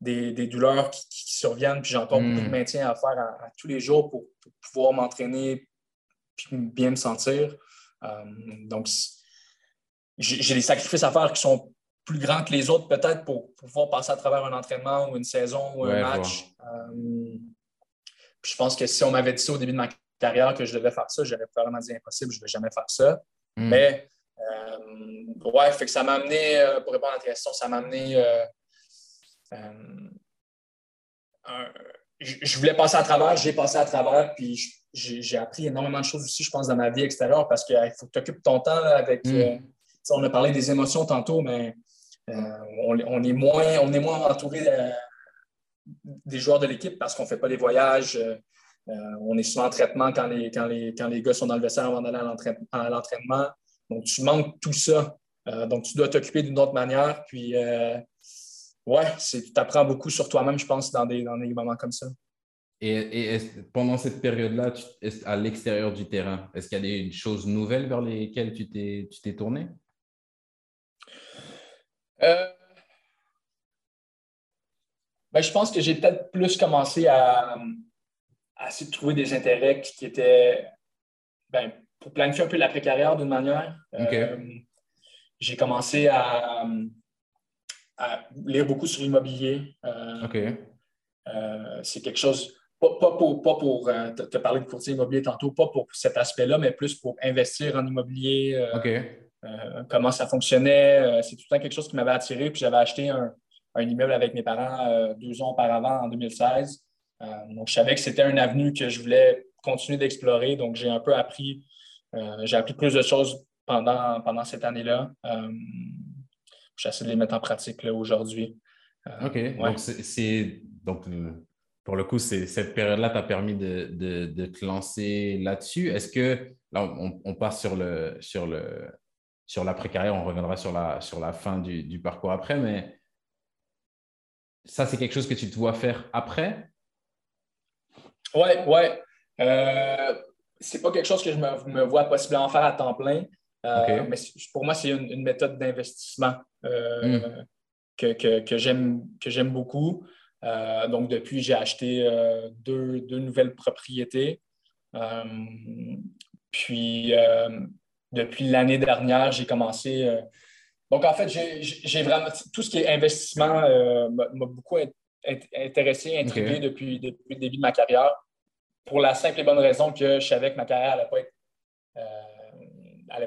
des, douleurs qui, surviennent, puis j'ai encore beaucoup de hmm. maintien à faire à, tous les jours pour, pouvoir m'entraîner puis bien me sentir. Euh, donc, j'ai des sacrifices à faire qui sont plus grands que les autres, peut-être, pour, pouvoir passer à travers un entraînement ou une saison ou un match. Euh, je pense que si on m'avait dit ça au début de ma carrière que je devais faire ça, j'aurais probablement dit impossible, je ne vais jamais faire ça. Hmm. Mais euh, ouais, fait que ça m'a amené, euh, pour répondre à ta question, ça m'a amené. Je voulais passer à travers, j'ai passé à travers, puis j'ai appris énormément de choses aussi, je pense, dans ma vie extérieure parce qu'il faut que tu occupes ton temps avec. Mm. on a parlé des émotions tantôt, mais on, est moins, on est moins entouré des joueurs de l'équipe parce qu'on ne fait pas les voyages. on est souvent en traitement quand les, quand, les, quand les gars sont dans le vestiaire avant d'aller à l'entraînement. Donc, tu manques tout ça. donc, tu dois t'occuper d'une autre manière. Puis, ouais, tu apprends beaucoup sur toi-même, je pense, dans des, dans des moments comme ça. Et, pendant cette période-là, à l'extérieur du terrain, est-ce qu'il y a des choses nouvelles vers lesquelles tu t'es tourné? Euh, ben, je pense que j'ai peut-être plus commencé à, essayer de trouver des intérêts qui, étaient ben, pour planifier un peu l'après-carrière d'une manière. Euh, j'ai commencé à, lire beaucoup sur l'immobilier. Euh, c'est quelque chose pas, pour, euh, te, parler de courtier immobilier tantôt, pas pour cet aspect-là, mais plus pour investir en immobilier, comment ça fonctionnait. c'est tout le temps quelque chose qui m'avait attiré. Puis j'avais acheté un, immeuble avec mes parents deux ans auparavant, en 2016. donc, je savais que c'était un avenue que je voulais continuer d'explorer. Donc, j'ai un peu appris, j'ai appris plus de choses pendant, pendant cette année-là. J'essaie de les mettre en pratique aujourd'hui. OK. Donc, c'est donc pour le coup, cette période-là t'a permis de, te lancer là-dessus. Est-ce que, là, on, passe sur, le, sur, le, sur l'après-carrière, on reviendra sur la, sur la fin du, parcours après, mais ça, c'est quelque chose que tu te vois faire après? Oui, oui. Euh, c'est pas quelque chose que je me, vois possiblement faire à temps plein, euh, mais pour moi, c'est une, méthode d'investissement euh, hmm. que, que j'aime beaucoup. Euh, donc, depuis, j'ai acheté euh, deux, nouvelles propriétés. Puis, depuis l'année dernière, j'ai commencé. donc, en fait, j'ai vraiment. Tout ce qui est investissement m'a beaucoup intéressé, intrigué depuis, depuis, le début de ma carrière, pour la simple et bonne raison que je savais que ma carrière n'allait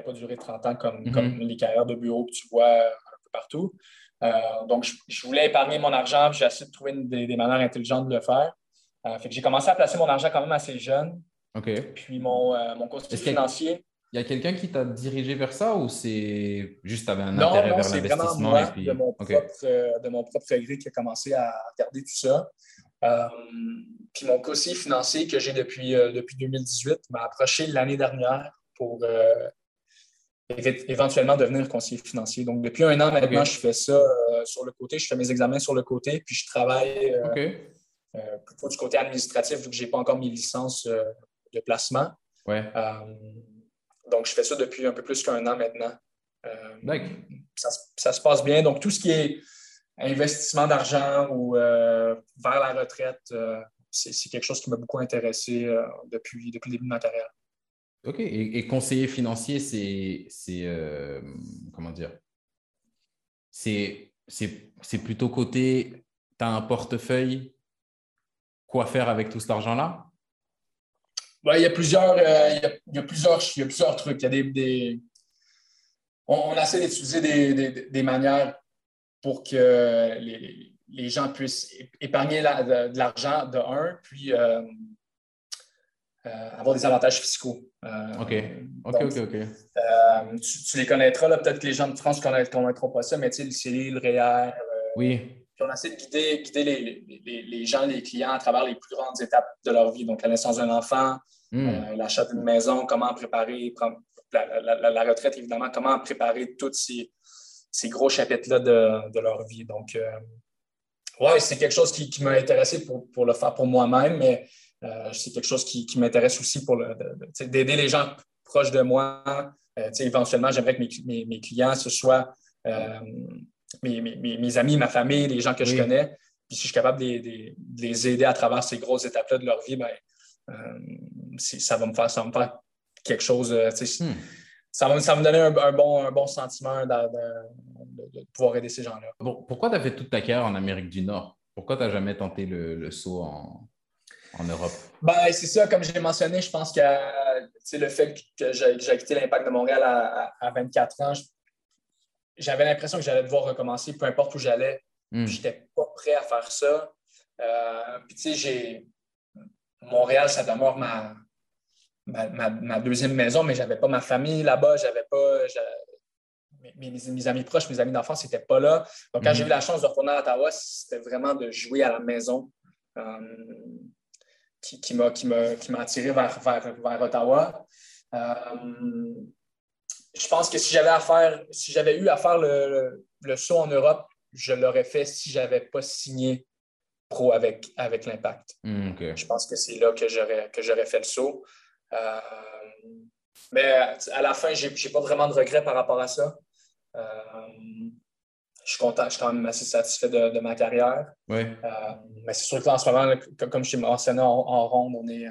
pas, pas durer 30 ans comme, mm-hmm. comme les carrières de bureau que tu vois un peu partout. Euh, donc, je, voulais épargner mon argent, puis j'ai essayé de trouver des, manières intelligentes de le faire. Euh, fait que j'ai commencé à placer mon argent quand même assez jeune. Puis mon, euh, mon financier. Il y a quelqu'un qui t'a dirigé vers ça ou c'est juste tu avais un intérêt vers l'investissement? et puis... de, mon propre, de mon propre gré qui a commencé à regarder tout ça. puis mon conseiller financier que j'ai depuis, depuis 2018 m'a approché l'année dernière pour éventuellement devenir conseiller financier. Donc, depuis un an maintenant, je fais ça euh, sur le côté. Je fais mes examens sur le côté, puis je travaille euh, euh, plutôt du côté administratif, vu que je n'ai pas encore mes licences de placement. Ouais. Donc, je fais ça depuis un peu plus qu'un an maintenant. Ça, ça, se passe bien. Donc, tout ce qui est investissement d'argent ou vers la retraite, c'est quelque chose qui m'a beaucoup intéressé depuis, depuis le début de ma carrière. OK. Et, conseiller financier, c'est. Euh, comment dire? C'est plutôt côté. Tu as un portefeuille. Quoi faire avec tout cet argent-là? Il, y a plusieurs, euh, il, y a, plusieurs, il y a plusieurs trucs. Il y a des, On, essaie d'utiliser des, manières pour que les, gens puissent épargner de, l'argent de un, puis euh, euh, avoir des avantages fiscaux. OK, OK, OK, OK. Tu, les connaîtras, là, peut-être que les gens de France ne connaîtront pas ça, mais tu sais, le CELI, le REER. oui. On essaie de guider, guider les, les, gens, les clients à travers les plus grandes étapes de leur vie. Donc, la naissance d'un enfant, hmm. l'achat d'une maison, comment préparer, la, retraite, évidemment, comment préparer tous ces, ces gros chapitres-là de, de, leur vie. Donc, oui, c'est quelque chose qui, qui m'a intéressé pour, pour, le faire pour moi-même, mais euh, c'est quelque chose qui, m'intéresse aussi pour d'aider les gens proches de moi. Euh, éventuellement, j'aimerais que mes, clients, ce soit euh, mes, amis, ma famille, les gens que je connais. Puis si je suis capable de, les aider à travers ces grosses étapes-là de leur vie, ben, ça, va me faire, ça faire quelque chose. Hmm. Ça va, ça me donner un, bon, un bon sentiment de, pouvoir aider ces gens-là. pourquoi tu as fait toute ta carrière en Amérique du Nord? Pourquoi tu n'as jamais tenté le saut en, en Europe? Ben, c'est ça, comme je l'ai mentionné, je pense que le fait que j'ai quitté l'Impact de Montréal à, 24 ans, j'avais l'impression que j'allais devoir recommencer, peu importe où j'allais. Hmm. Je n'étais pas prêt à faire ça. Euh, puis, tu sais, j'ai. Montréal, ça demeure ma, ma, deuxième maison, mais je n'avais pas ma famille là-bas. J'avais pas. mes, amis proches, mes amis d'enfance n'étaient pas là. Donc, quand j'ai mhm. eu la chance de retourner à Ottawa, c'était vraiment de jouer à la maison euh, qui, qui m'a attiré vers, vers, Ottawa. Euh, je pense que si j'avais à faire, si j'avais eu à faire le, le, saut en Europe, je l'aurais fait si je n'avais pas signé pro avec, avec l'Impact. Hmm, je pense que c'est là que j'aurais fait le saut. Euh, mais à la fin, je n'ai pas vraiment de regrets par rapport à ça. Euh, je suis content, je suis quand même assez satisfait de, ma carrière. Euh, mais c'est sûr qu'en ce moment, comme, je t'ai mentionné en, en, ronde, on est,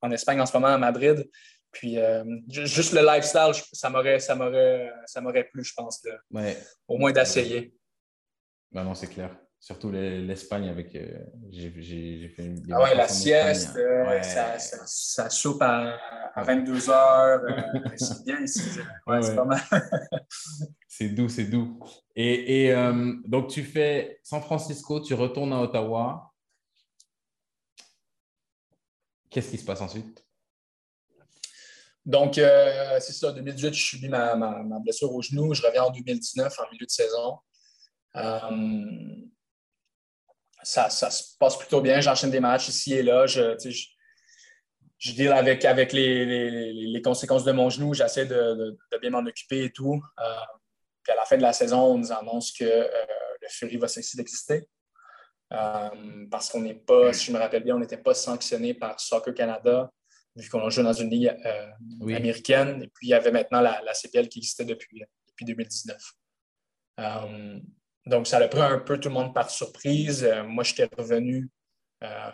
en Espagne en ce moment, à Madrid. Puis euh, juste le lifestyle, ça m'aurait, ça m'aurait, ça m'aurait plu, je pense, au moins d'essayer. Ben non, c'est clair. Surtout l'Espagne avec. Euh, j'ai fait une. Ah ouais, la sieste, euh, ça, ça, soupe à, 22 heures. Euh, [laughs] c'est bien ici. Ouais, c'est pas mal. [laughs] c'est doux, c'est doux. Et, et donc, tu fais San Francisco, tu retournes à Ottawa. Qu'est-ce qui se passe ensuite? Donc, c'est ça, 2018, je subis ma, ma, blessure au genou. Je reviens en 2019, en milieu de saison ça, se passe plutôt bien. J'enchaîne des matchs ici et là. Je, je, je deal avec, avec les, conséquences de mon genou. J'essaie de, bien m'en occuper et tout. Euh, puis à la fin de la saison, on nous annonce que euh, le Fury va cesser d'exister. Euh, parce qu'on n'est pas, si je me rappelle bien, on n'était pas sanctionné par Soccer Canada, vu qu'on joue dans une ligue américaine. Et puis, il y avait maintenant la, CPL qui existait depuis, depuis 2019. Donc, ça a pris un peu tout le monde par surprise. Euh, moi, j'étais revenu. Euh,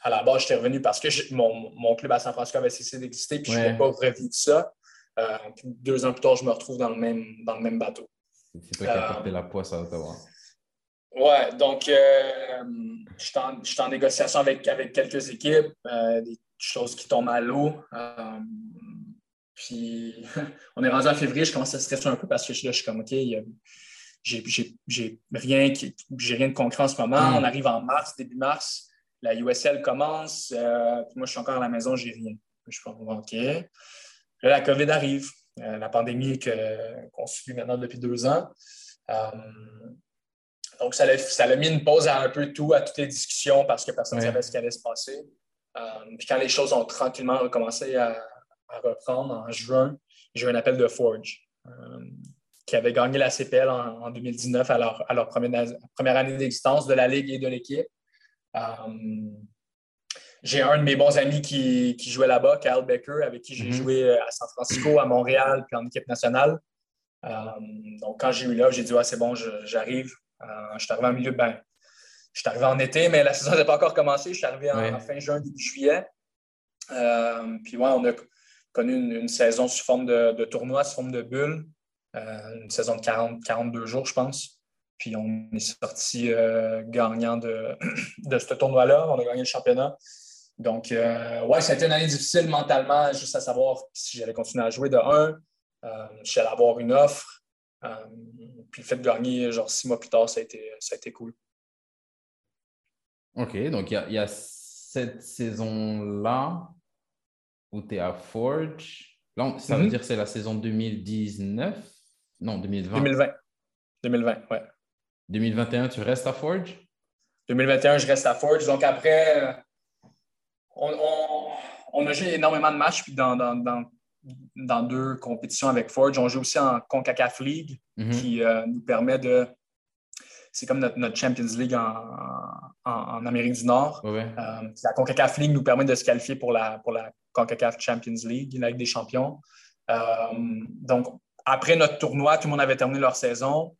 à la base, j'étais revenu parce que mon, club à San Francisco avait cessé d'exister, puis je ne pas revivre ça. Euh, deux ans plus tard, je me retrouve dans le même, dans le même bateau. C'est toi qui as porté la poisse à Ottawa. Ouais, donc je suis en, négociation avec, avec quelques équipes, des choses qui tombent à l'eau. puis [laughs] on est rendu en février, je commence à stresser un peu parce que là, je suis comme OK, j'ai rien, rien de concret en ce moment. Hmm. On arrive en mars, début mars. La USL commence. Euh, moi, je suis encore à la maison, j'ai rien. Je suis OK. Là, la COVID arrive. Euh, la pandémie qu'on suit maintenant depuis deux ans. Euh, donc, ça a, ça a mis une pause à un peu tout, à toutes les discussions parce que personne ne savait ce qui allait se passer. Puis quand les choses ont tranquillement recommencé à, à reprendre en juin, j'ai eu un appel de Forge qui avaient gagné la CPL en, 2019 à leur, première, année d'existence de la Ligue et de l'équipe. Euh, j'ai un de mes bons amis qui, jouait là-bas, Kyle Becker, avec qui j'ai mhm. joué euh, à San Francisco, à Montréal, puis en équipe nationale. Euh, donc, quand j'ai eu là, j'ai dit, c'est bon, j'arrive. je suis arrivé en milieu, ben, je suis arrivé en été, mais la saison n'avait pas encore commencé. Je suis arrivé en, fin juin, début juillet. puis, ouais, on a connu une, saison sous forme de, de tournoi, sous forme de bulle. Euh, une saison de 40, 42 jours, je pense. Puis on est sorti euh, gagnant de, [clears throat] de ce tournoi-là. On a gagné le championnat. Donc, euh, ouais, ça a été une année difficile mentalement, juste à savoir si j'allais continuer à jouer de 1, si j'allais avoir une offre. puis le fait de gagner, genre six mois plus tard, ça a été, ça a été cool. OK, donc il y a, cette saison-là où tu es à Forge. Là, ça veut mm-hmm. dire que c'est la saison 2019 non, 2020. 2020. 2020, ouais. 2021, tu restes à Forge? 2021, je reste à Forge. Donc après, euh, on, a joué énormément de matchs dans, dans, deux compétitions avec Forge. On joue aussi en CONCACAF League mhm. qui euh, nous permet de. C'est comme notre, Champions League en, Amérique du Nord. Euh, la CONCACAF League nous permet de se qualifier pour la, pour la CONCACAF Champions League, la Ligue des champions. donc, après notre tournoi, tout le monde avait terminé leur saison,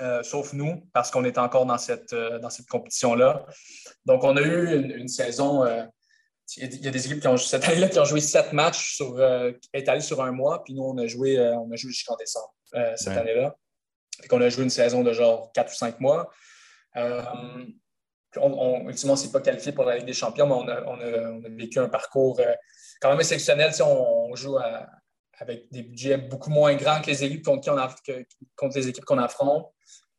euh, sauf nous, parce qu'on était encore dans cette, euh, dans cette compétition-là. Donc, on a eu une, saison. Euh, il y a des équipes qui ont, cette année-là qui ont joué sept matchs sur, étalés sur un mois, puis nous, on a joué, on a joué jusqu'en décembre cette année-là. On a joué une saison de genre quatre ou cinq mois. on, on, ultimement, on ne s'est pas qualifié pour la Ligue des champions, mais on a, on a, vécu un parcours quand même exceptionnel. Si on, joue avec des budgets beaucoup moins grands que les équipes contre, contre les équipes qu'on affronte.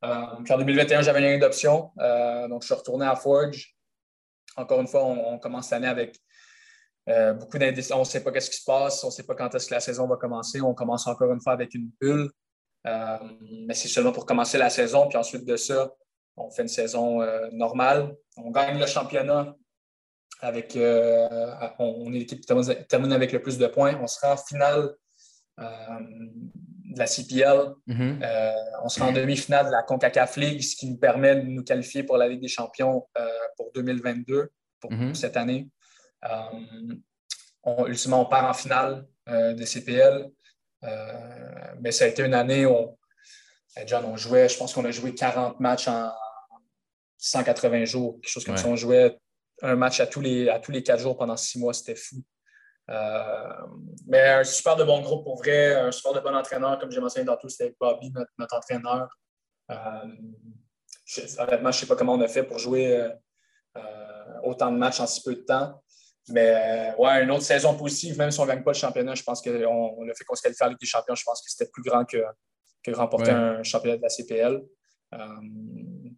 Euh, en 2021, j'avais une d'option. Euh, donc, je suis retourné à Forge. Encore une fois, on, commence l'année avec, beaucoup d'indécision. On ne sait pas ce qui se passe, on ne sait pas quand est-ce que la saison va commencer. On commence encore une fois avec une bulle. Mais c'est seulement pour commencer la saison. Puis ensuite de ça, on fait une saison normale. On gagne le championnat avec, euh, on, est l'équipe qui termine, avec le plus de points. On sera en finale euh, de la CPL. Mm-hmm. Euh, on sera en demi-finale de la CONCACAF League, ce qui nous permet de nous qualifier pour la Ligue des champions pour 2022, pour, mm-hmm. cette année. On, ultimement, on part en finale de CPL. Mais ça a été une année où, John, on jouait, je pense qu'on a joué 40 matchs en 180 jours, quelque chose comme ça. On jouait un match à tous les, à tous les quatre jours pendant six mois, c'était fou. Euh, mais un super de bon groupe pour vrai, un super de bon entraîneur, comme j'ai mentionné tantôt, c'était Bobby, notre, entraîneur. Euh, honnêtement, je ne sais pas comment on a fait pour jouer euh, autant de matchs en si peu de temps. Mais ouais, une autre saison positive, même si on ne gagne pas le championnat, je pense que le fait qu'on se qualifie à Ligue des champions, je pense que c'était plus grand que, que remporter un championnat de la CPL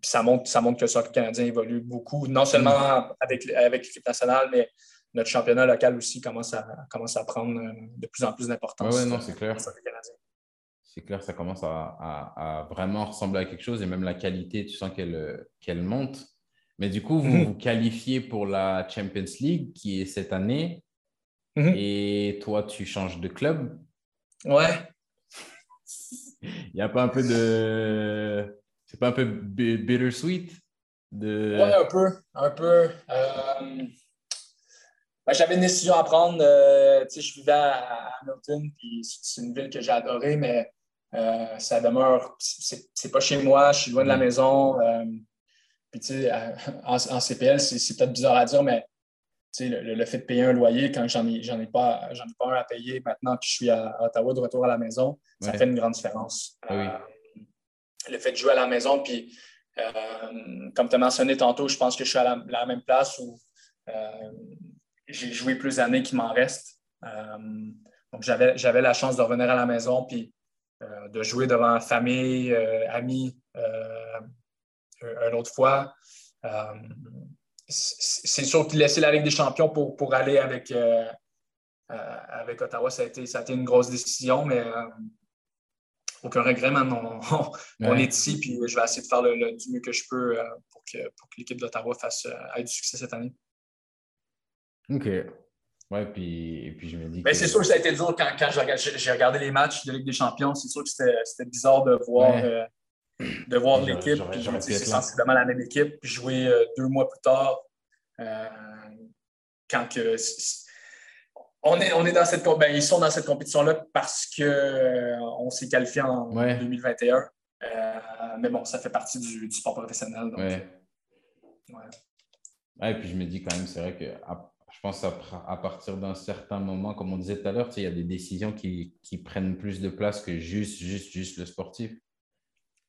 ça montre, ça montre que le soccer canadien évolue beaucoup, non seulement avec, avec l'équipe nationale, mais notre championnat local aussi commence à, commence à prendre euh, de plus en plus d'importance. Oui, non, c'est clair. C'est clair, ça commence à, vraiment ressembler à quelque chose et même la qualité, tu sens qu'elle qu'elle monte. Mais du coup, vous mhm. vous qualifiez pour la Champions League qui est cette année mhm. et toi, tu changes de club. Ouais. Il n'y a pas un peu de c'est pas un peu bittersweet? De... Oui, un peu. Un peu. Euh, ben, j'avais une décision à prendre. Euh, je vivais à, Hamilton, puis c'est une ville que j'ai adorée, mais euh, ça demeure. C'est pas chez moi, je suis loin de la mm. maison. Puis, tu sais, en, CPL, c'est peut-être bizarre à dire, mais le, le, fait de payer un loyer quand j'en ai, ai, pas, ai pas un à payer maintenant que je suis à Ottawa de retour à la maison, ça fait une grande différence. Ah oui le fait de jouer à la maison. Puis, euh, comme tu as mentionné tantôt, je pense que je suis à la, même place où euh, j'ai joué plus d'années qu'il m'en reste. Euh, donc, j'avais la chance de revenir à la maison puis de jouer devant famille, amis, une autre fois. c'est sûr que laisser la Ligue des champions pour, pour aller avec, avec Ottawa, ça a, été, ça a été une grosse décision, mais aucun regret, man. On, est ici, puis je vais essayer de faire le, du mieux que je peux euh, pour que, pour que l'équipe d'Ottawa fasse euh, du succès cette année. OK. Ouais, puis, et puis je me dis. Mais c'est sûr que ça a été dur quand, quand j'ai regardé les matchs de Ligue des Champions. C'est sûr que c'était bizarre de voir, euh, de voir l'équipe. C'est sensiblement la même équipe. Puis jouer deux mois plus tard, quand que on est, on est dans cette ben, ils sont dans cette compétition-là parce qu'on euh, s'est qualifié en 2021. Euh, mais bon, ça fait partie du, sport professionnel. Donc, ouais. ouais. Et puis je me dis quand même, c'est vrai que je pense à, à partir d'un certain moment, comme on disait tout à l'heure, il y a des décisions qui, qui, prennent plus de place que juste, juste, juste le sportif.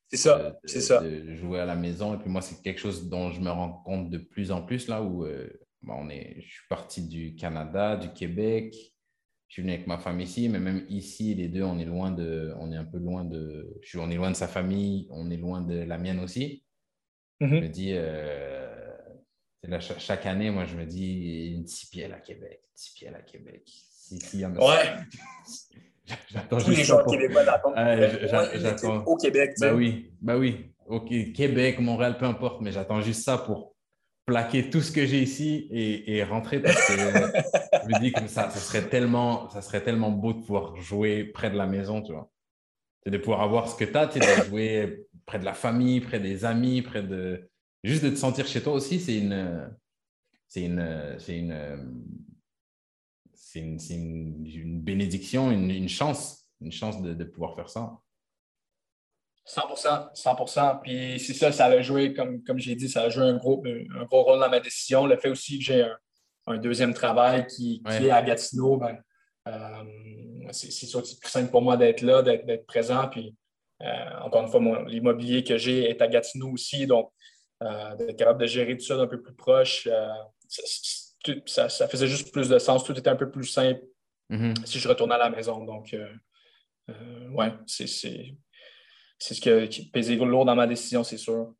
C'est ça, c'est ça. jouer à la maison. Et puis moi, c'est quelque chose dont je me rends compte de plus en plus là où euh, on est, je suis parti du Canada, du Québec. Je suis venu avec ma femme ici, mais même ici, les deux, on est loin de, on est un peu loin de, je suis, on est loin de sa famille, on est loin de la mienne aussi. Je mm-hmm. me dis, euh, chaque année, moi, je me dis une pieds à Québec, six pieds à Québec. ouais. [laughs] [laughs] J'attends Tous les gens québécois J'attends. Au Québec. Bah oui, bah oui. Ok, Québec, Montréal, peu importe, mais j'attends juste ça pour plaquer tout ce que j'ai ici et, rentrer parce que je me dis que ça, ça, serait tellement, ça serait tellement beau de pouvoir jouer près de la maison, tu vois. C'est de pouvoir avoir ce que tu as, tu de jouer près de la famille, près des amis, près de. Juste de te sentir chez toi aussi, c'est une. C'est une. C'est une. C'est une, une, bénédiction, une, une, chance, une chance de, de pouvoir faire ça. 100 100 Puis c'est ça, ça a joué, comme, comme j'ai dit, ça a joué un gros, un gros rôle dans ma décision. Le fait aussi que j'ai un, deuxième travail qui, est à Gatineau, ben, euh, c'est sûr que c'est plus simple pour moi d'être là, d'être présent. Puis euh, encore une fois, l'immobilier que j'ai est à Gatineau aussi. Donc, euh, d'être capable de gérer tout ça d'un peu plus proche, ça, ça, faisait juste plus de sens. Tout était un peu plus simple mm-hmm. si je retournais à la maison. Donc, ouais, c'est ce qui pesé lourd dans ma décision, c'est sûr.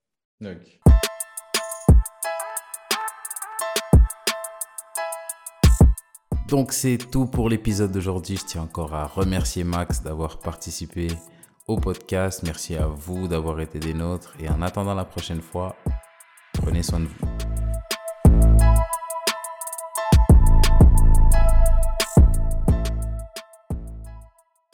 Donc c'est tout pour l'épisode d'aujourd'hui. Je tiens encore à remercier Max d'avoir participé au podcast. Merci à vous d'avoir été des nôtres. Et en attendant la prochaine fois, prenez soin de vous.